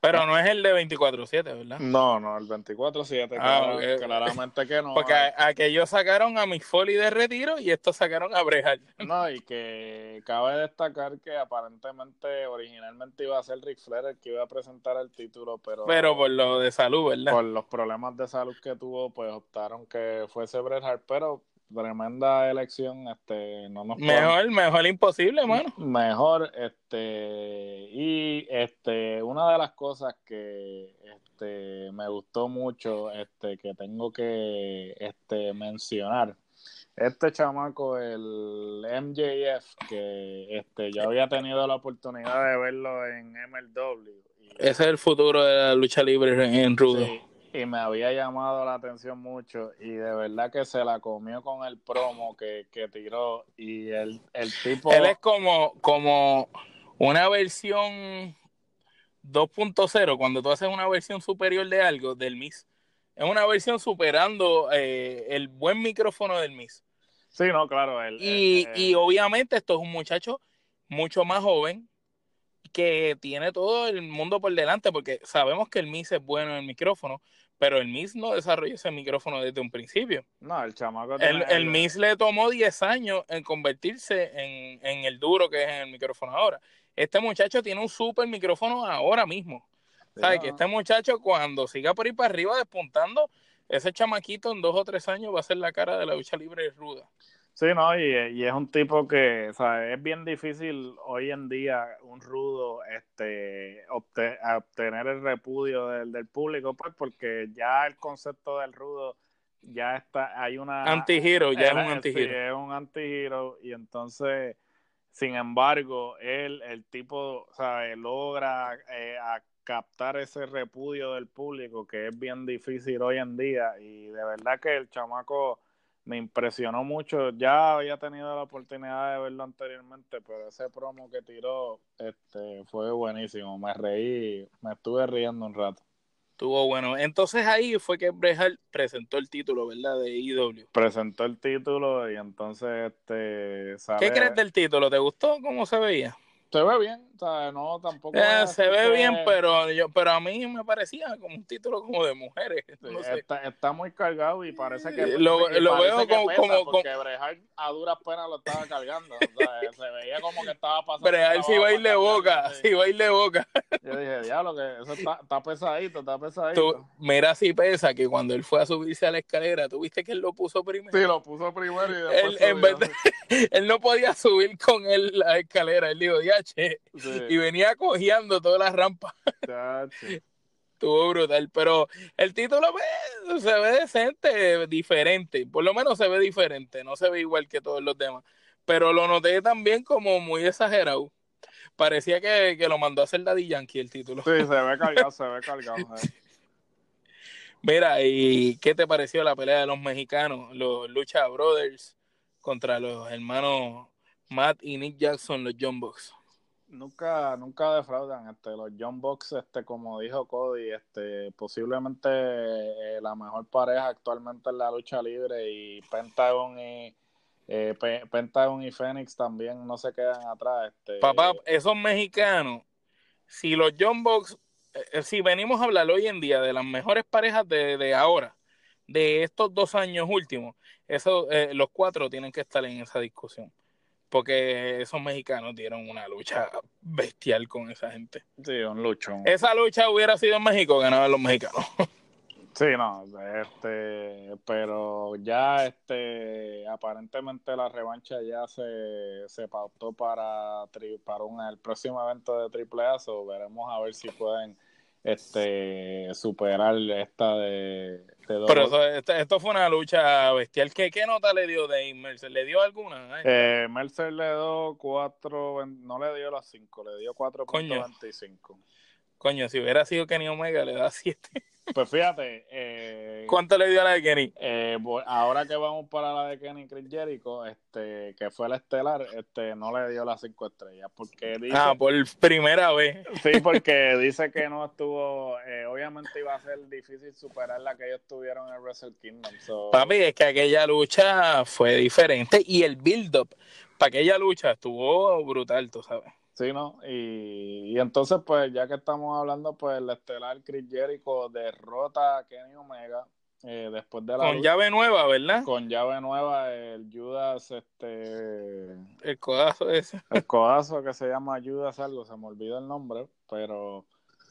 pero no es el de 24-7, ¿verdad? No, no, el 24-7, ah, claramente que no. Porque aquellos sacaron a Mick Foley de retiro y estos sacaron a Brejal. No, y que cabe destacar que aparentemente originalmente iba a ser Rick Flair el que iba a presentar el título, pero... Pero por lo de salud, ¿verdad? Por los problemas de salud que tuvo, pues optaron que fuese Bret Hart, pero tremenda elección, este, no nos mejor, mejor imposible, mano. Mejor, este, y este, una de las cosas que, este, me gustó mucho, este, que tengo que, este, mencionar, este chamaco, el MJF, que, este, yo había tenido la oportunidad de verlo en MLW. Ese es el futuro de la lucha libre en Rudo y me había llamado la atención mucho y de verdad que se la comió con el promo que, tiró y el, el tipo... Él es como, como una versión 2.0, cuando tú haces una versión superior de algo, del MIS. Es una versión superando eh, el buen micrófono del MIS. Sí, no, claro. Él, y, y obviamente esto es un muchacho mucho más joven, que tiene todo el mundo por delante, porque sabemos que el MIS es bueno en el micrófono, pero el MIS no desarrolló ese micrófono desde un principio. No, el chamaco. El, el MIS le tomó 10 años en convertirse en, el duro que es en el micrófono ahora. Este muchacho tiene un super micrófono ahora mismo. ¿Sabes? Que este muchacho cuando siga por ahí para arriba despuntando, ese chamaquito en dos o tres años va a ser la cara de la lucha libre ruda. Sí, no, y, es un tipo que, o sea, es bien difícil hoy en día un rudo este obtener el repudio del, del, público, pues porque ya el concepto del rudo ya está, hay una... Antihero, ya es un antihero. Sí, es un antihero y entonces, sin embargo, él, el tipo, ¿sabes? Logra eh, captar ese repudio del público que es bien difícil hoy en día y de verdad que el chamaco me impresionó mucho. Ya había tenido la oportunidad de verlo anteriormente, pero ese promo que tiró este, fue buenísimo. Me reí, me estuve riendo un rato. Estuvo bueno. Entonces ahí fue que Brejal presentó el título, ¿verdad? De IW. Presentó el título y entonces este. ¿Qué crees del título? ¿Te gustó cómo se veía? Se ve bien, o sea, no tampoco. Eh, se ve bien, pero yo, pero a mí me parecía como un título como de mujeres. *laughs* está, está, muy cargado y parece que lo, veo como, como, porque Brejal a duras penas lo estaba cargando. o sea, *laughs* se veía como que estaba pasando. Brejal si va a irle boca, si va a irle boca. *laughs* Yo dije, diablo, que eso está, está pesadito, está pesadito. Tú, mira si pesa que cuando él fue a subirse a la escalera, ¿tú viste que él lo puso primero? Sí, lo puso primero y después él, en vez de, él no podía subir con él la escalera. Él dijo, ya, y venía cojeando toda la rampa. *laughs* Estuvo brutal, pero el título pues, se ve decente, diferente, por lo menos se ve diferente, no se ve igual que todos los demás, pero lo noté también como muy exagerado. Parecía que, lo mandó a hacer Daddy Yankee el título. Sí, se ve cargado, se ve *laughs* cargado. Mira, ¿y qué te pareció la pelea de los mexicanos, los Lucha Brothers contra los hermanos Matt y Nick Jackson, los John Box? Nunca, nunca defraudan. Este, los John Box, este, como dijo Cody, este, posiblemente eh, la mejor pareja actualmente en la lucha libre y Pentagon y eh, Pentagon y Phoenix también no se quedan atrás. Este, Papá, esos mexicanos, si los John Box, eh, si venimos a hablar hoy en día de las mejores parejas de, de ahora, de estos dos años últimos, eso, los cuatro tienen que estar en esa discusión porque esos mexicanos dieron una lucha bestial con esa gente. Sí, un lucho. Esa lucha hubiera sido en México, ganaban los mexicanos. *laughs* Sí, no, este, pero ya este, aparentemente la revancha ya se, se pautó para, para un, el próximo evento de Triple A, veremos a ver si pueden este superar esta de, pero esto, fue una lucha bestial. ¿Qué, qué nota le dio de Mercer? ¿le dio alguna? Eh, Mercer le dio cuatro no le dio las cinco le dio 4.25 coño si hubiera sido Kenny Omega le da siete pues fíjate. Eh, ¿Cuánto le dio a la de Kenny? Eh, ahora que vamos para la de Kenny Chris Jericho, este, que fue la estelar, este, no le dio las cinco estrellas. Porque dice, ah, por primera vez. Sí, porque dice que no estuvo. Eh, obviamente iba a ser difícil superar la que ellos tuvieron en Wrestle Kingdom. Papi, es que aquella lucha fue diferente y el build-up para aquella lucha estuvo brutal, tú sabes. Sí, ¿no? Y, entonces, pues, ya que estamos hablando, pues, el estelar Chris Jericho derrota a Kenny Omega eh, después de la... Con llave nueva, ¿verdad? Con llave nueva, el Judas, este... El codazo ese. El codazo que se llama Judas algo, se me olvidó el nombre, pero...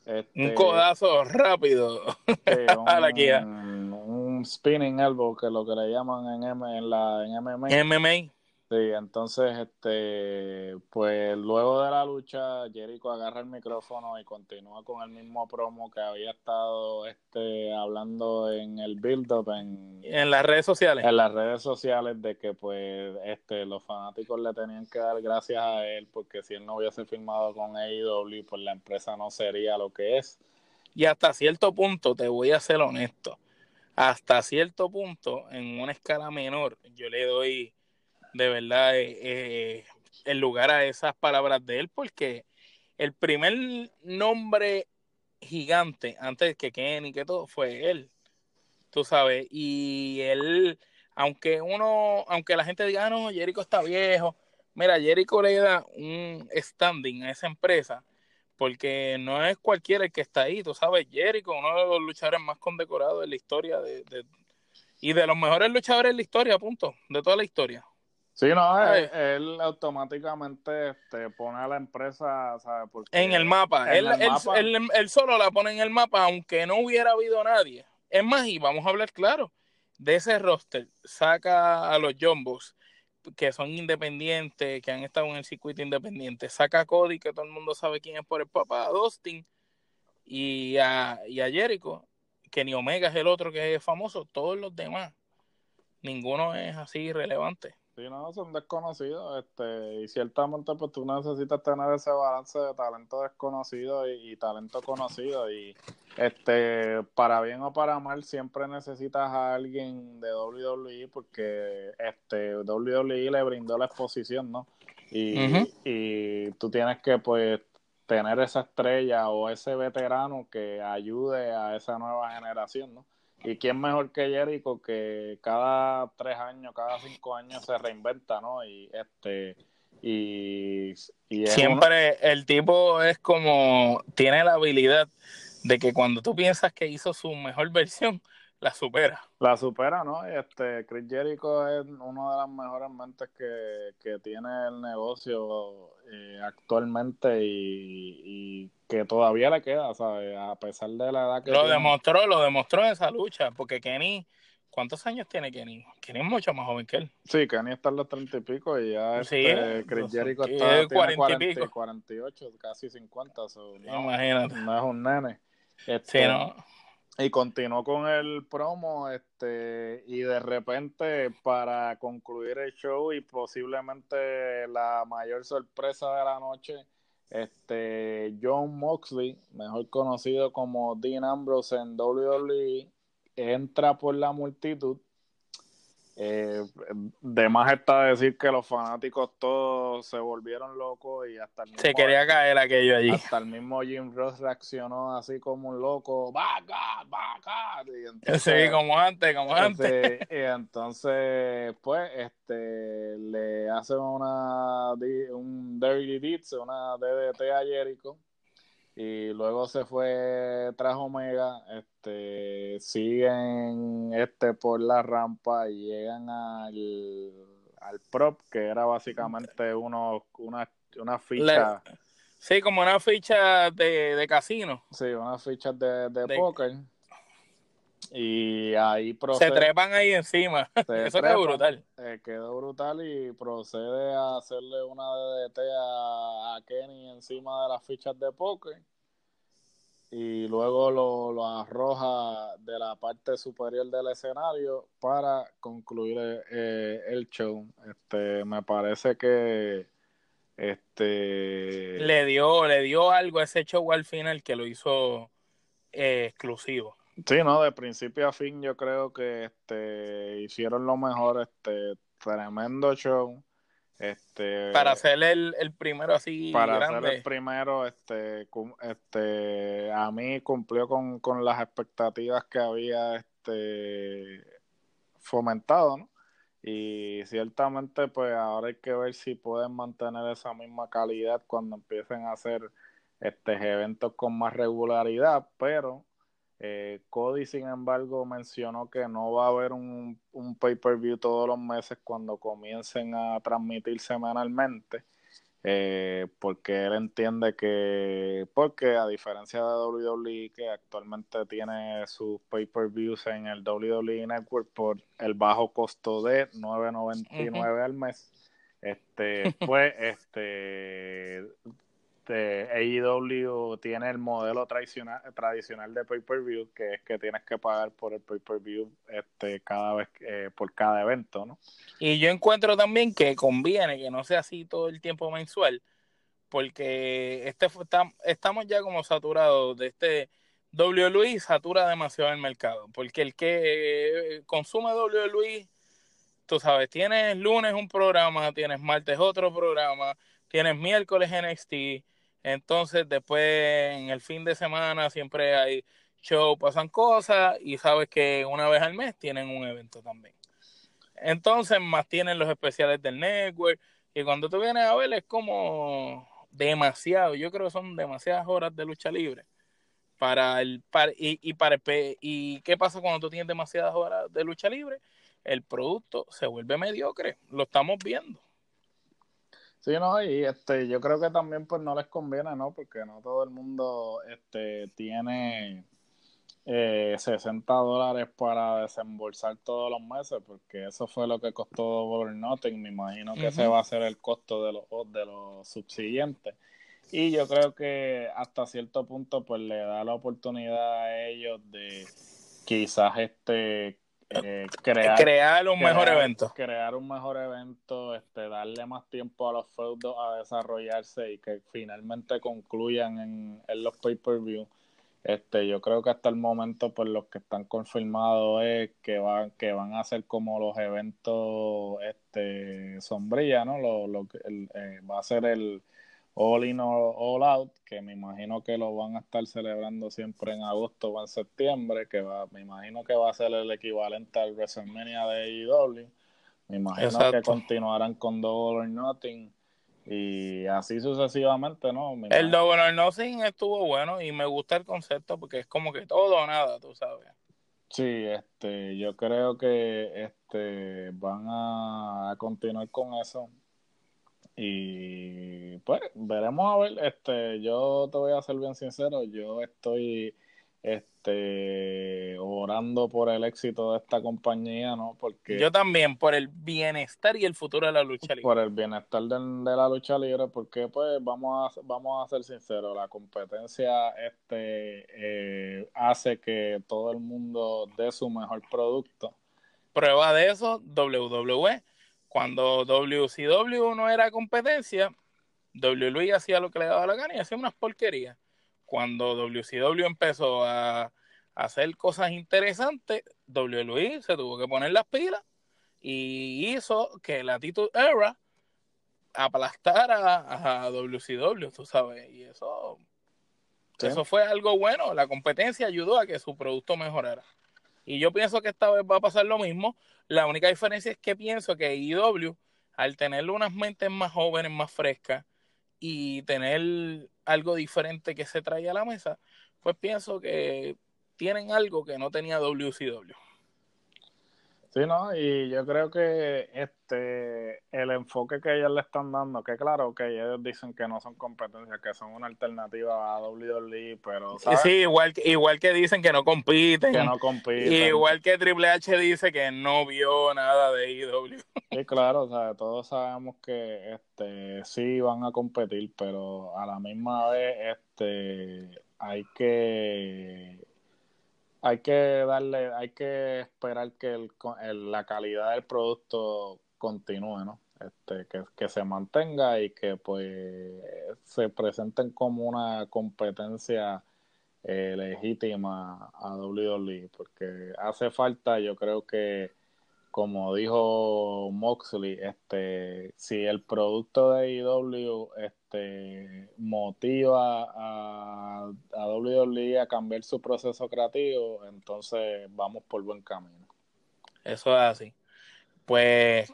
Este, un codazo rápido *laughs* un, a la guía. Un spinning elbow, que es lo que le llaman en, M, en, la, en MMA. MMA. Sí, entonces, este, pues luego de la lucha, Jericho agarra el micrófono y continúa con el mismo promo que había estado este, hablando en el build-up. En, en las redes sociales. En las redes sociales de que, pues, este, los fanáticos le tenían que dar gracias a él porque si él no hubiese firmado con AEW, pues la empresa no sería lo que es. Y hasta cierto punto, te voy a ser honesto, hasta cierto punto, en una escala menor, yo le doy de verdad eh, eh, el lugar a esas palabras de él, porque el primer nombre gigante antes que Kenny, que todo, fue él, tú sabes, y él, aunque uno, aunque la gente diga, ah, no, Jericho está viejo, mira, Jericho le da un standing a esa empresa, porque no es cualquiera el que está ahí, tú sabes, Jericho, uno de los luchadores más condecorados de la historia de, y de los mejores luchadores de la historia, punto, de toda la historia. Sí, no, él, automáticamente este, pone a la empresa, ¿sabes? en el mapa. él, él, solo la pone en el mapa, aunque no hubiera habido nadie. Es más, y vamos a hablar claro, de ese roster, saca a los Jumbos, que son independientes, que han estado en el circuito independiente, saca a Cody, que todo el mundo sabe quién es por el papá, a Dustin, y a, y a Jericho, que ni Omega es el otro que es famoso, todos los demás, ninguno es así relevante. Sí, no, son desconocidos, este, y ciertamente pues tú necesitas tener ese balance de talento desconocido y, talento conocido, y este, para bien o para mal, siempre necesitas a alguien de WWE porque este WWE le brindó la exposición, ¿no? Y, y tú tienes que pues tener esa estrella o ese veterano que ayude a esa nueva generación, ¿no? Y quién mejor que Jericho que cada tres años, cada cinco años se reinventa, ¿no? Y este y, siempre el tipo es como tiene la habilidad de que cuando tú piensas que hizo su mejor versión, la supera. La supera, ¿no? Este, Chris Jericho es una de las mejores mentes que, que tiene el negocio eh, actualmente y, que todavía le queda, ¿sabes? A pesar de la edad que Lo demostró, lo demostró en esa lucha, porque Kenny, ¿cuántos años tiene Kenny? Kenny es mucho más joven que él. Sí, Kenny está en los treinta y pico y ya este, Chris Jericho está en cuarenta y pico. 48, casi 50, no, Imagínate. no es un nene. Este, sí, no y continuó con el promo este y de repente para concluir el show y posiblemente la mayor sorpresa de la noche este John Moxley mejor conocido como Dean Ambrose en WWE entra por la multitud eh, de más está decir que los fanáticos todos se volvieron locos y hasta el mismo, se quería caer aquello allí. Hasta el mismo Jim Ross reaccionó así como un loco, vaca, vaca. Sí, como antes, como antes. Y entonces, pues, este, le hace una un Dirty Deeds, una DDT a Jericho y luego se fue tras Omega, este, siguen este por la rampa y llegan al, al prop, que era básicamente uno, una, una ficha. sí, como una ficha de, de casino. Sí, una ficha de, de, póker. Y ahí procede. Se trepan ahí encima. *laughs* Eso quedó brutal. Eh, quedó brutal y procede a hacerle una DDT a, a Kenny encima de las fichas de póker. Y luego lo, lo, arroja de la parte superior del escenario para concluir eh, el show. Este, me parece que este le dio le dio algo a ese show al final que lo hizo eh, exclusivo Sí, no, de principio a fin yo creo que este hicieron lo mejor, este tremendo show. Este para ser el, el primero así para ser el primero, este este a mí cumplió con, con las expectativas que había este fomentado, ¿no? Y ciertamente pues ahora hay que ver si pueden mantener esa misma calidad cuando empiecen a hacer este eventos con más regularidad, pero eh, Cody, sin embargo, mencionó que no va a haber un, un pay-per-view todos los meses cuando comiencen a transmitir semanalmente, eh, porque él entiende que, porque a diferencia de WWE, que actualmente tiene sus pay-per-views en el WWE Network por el bajo costo de $9.99 al mes, este, pues, este, este, AEW tiene el modelo tradicional, tradicional de pay-per-view, que es que tienes que pagar por el pay-per-view este, cada vez, eh, por cada evento, ¿no? Y yo encuentro también que conviene que no sea así todo el tiempo mensual, porque este estamos ya como saturados de este WWE satura demasiado el mercado, porque el que consume WWE, tú sabes, tienes lunes un programa, tienes martes otro programa, tienes miércoles NXT, entonces, después en el fin de semana siempre hay show, pasan cosas y sabes que una vez al mes tienen un evento también. Entonces, más tienen los especiales del network y cuando tú vienes a ver es como demasiado. Yo creo que son demasiadas horas de lucha libre para el para, y, y para y qué pasa cuando tú tienes demasiadas horas de lucha libre el producto se vuelve mediocre. Lo estamos viendo. Sí, no, y este, yo creo que también pues no les conviene, ¿no? Porque no todo el mundo este, tiene eh, 60 dólares para desembolsar todos los meses, porque eso fue lo que costó Double Nothing. Me imagino que ese va a ser el costo de los, de los subsiguientes. Y yo creo que hasta cierto punto pues le da la oportunidad a ellos de quizás este eh, crear, crear un mejor evento. Crear un mejor evento, este, darle más tiempo a los feudos a desarrollarse y que finalmente concluyan en, en los pay-per-view. Este, yo creo que hasta el momento, pues los que están confirmados es que van, que van a ser como los eventos este, sombrilla, ¿no? Lo, lo, el, eh, va a ser el, All In All, Out, que me imagino que lo van a estar celebrando siempre en agosto o en septiembre, que va, me imagino que va a ser el equivalente al WrestleMania de AEW. Me imagino que continuarán con Double or Nothing y así sucesivamente, ¿no? el Double or Nothing estuvo bueno y me gusta el concepto porque es como que todo o nada, tú sabes. Sí, este, yo creo que este van a continuar con eso. Y pues veremos a ver, este, yo te voy a ser bien sincero, yo estoy este orando por el éxito de esta compañía, ¿no? Porque yo también por el bienestar y el futuro de la lucha libre. Por el bienestar de, la lucha libre, porque pues vamos a vamos a ser sinceros, la competencia este eh, hace que todo el mundo dé su mejor producto. Prueba de eso, WWE cuando WCW no era competencia, WWE hacía lo que le daba la gana y hacía unas porquerías. Cuando WCW empezó a, hacer cosas interesantes, WWE se tuvo que poner las pilas y hizo que la Attitude Era aplastara a, WCW, tú sabes, y eso, eso fue algo bueno. La competencia ayudó a que su producto mejorara. Y yo pienso que esta vez va a pasar lo mismo. La única diferencia es que pienso que IW, al tener unas mentes más jóvenes, más frescas, y tener algo diferente que se trae a la mesa, pues pienso que tienen algo que no tenía WCW. Sí, ¿no? Y yo creo que este el enfoque que ellos le están dando, que claro que ellos dicen que no son competencias, que son una alternativa a WWE, pero Sí, igual, igual que dicen que no compiten. Que no compiten. Igual que Triple H dice que no vio nada de IW. Sí, claro, o sea, todos sabemos que este sí van a competir, pero a la misma vez este hay que hay que darle, hay que esperar que el, la calidad del producto continúe, ¿no? Este, que, se mantenga y que pues se presenten como una competencia eh, legítima a WWE, porque hace falta, yo creo que como dijo Moxley, este, si el producto de IW este, motiva a, a WWE a cambiar su proceso creativo, entonces vamos por buen camino. Eso es así. Pues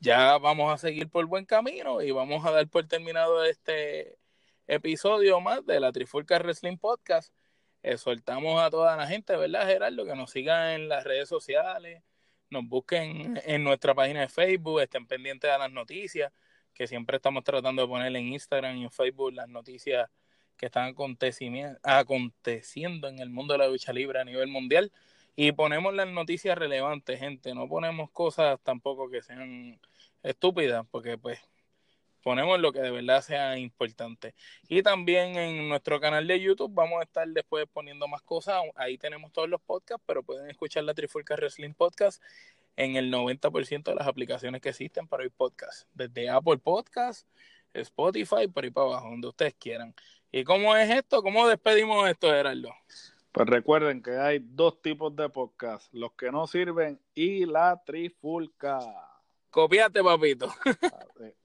ya vamos a seguir por buen camino y vamos a dar por terminado este episodio más de la Trifulca Wrestling Podcast. soltamos a toda la gente, ¿verdad, Gerardo? Que nos sigan en las redes sociales nos busquen en nuestra página de Facebook, estén pendientes de las noticias, que siempre estamos tratando de poner en Instagram y en Facebook las noticias que están aconteciendo en el mundo de la lucha libre a nivel mundial. Y ponemos las noticias relevantes, gente. No ponemos cosas tampoco que sean estúpidas, porque pues ponemos lo que de verdad sea importante. Y también en nuestro canal de YouTube vamos a estar después poniendo más cosas. Ahí tenemos todos los podcasts, pero pueden escuchar la Trifulca Wrestling Podcast en el 90% de las aplicaciones que existen para el podcast. Desde Apple Podcast, Spotify, por ahí para abajo, donde ustedes quieran. ¿Y cómo es esto? ¿Cómo despedimos esto, Gerardo? Pues recuerden que hay dos tipos de podcast, los que no sirven y la trifulca. Copiate, papito. *laughs*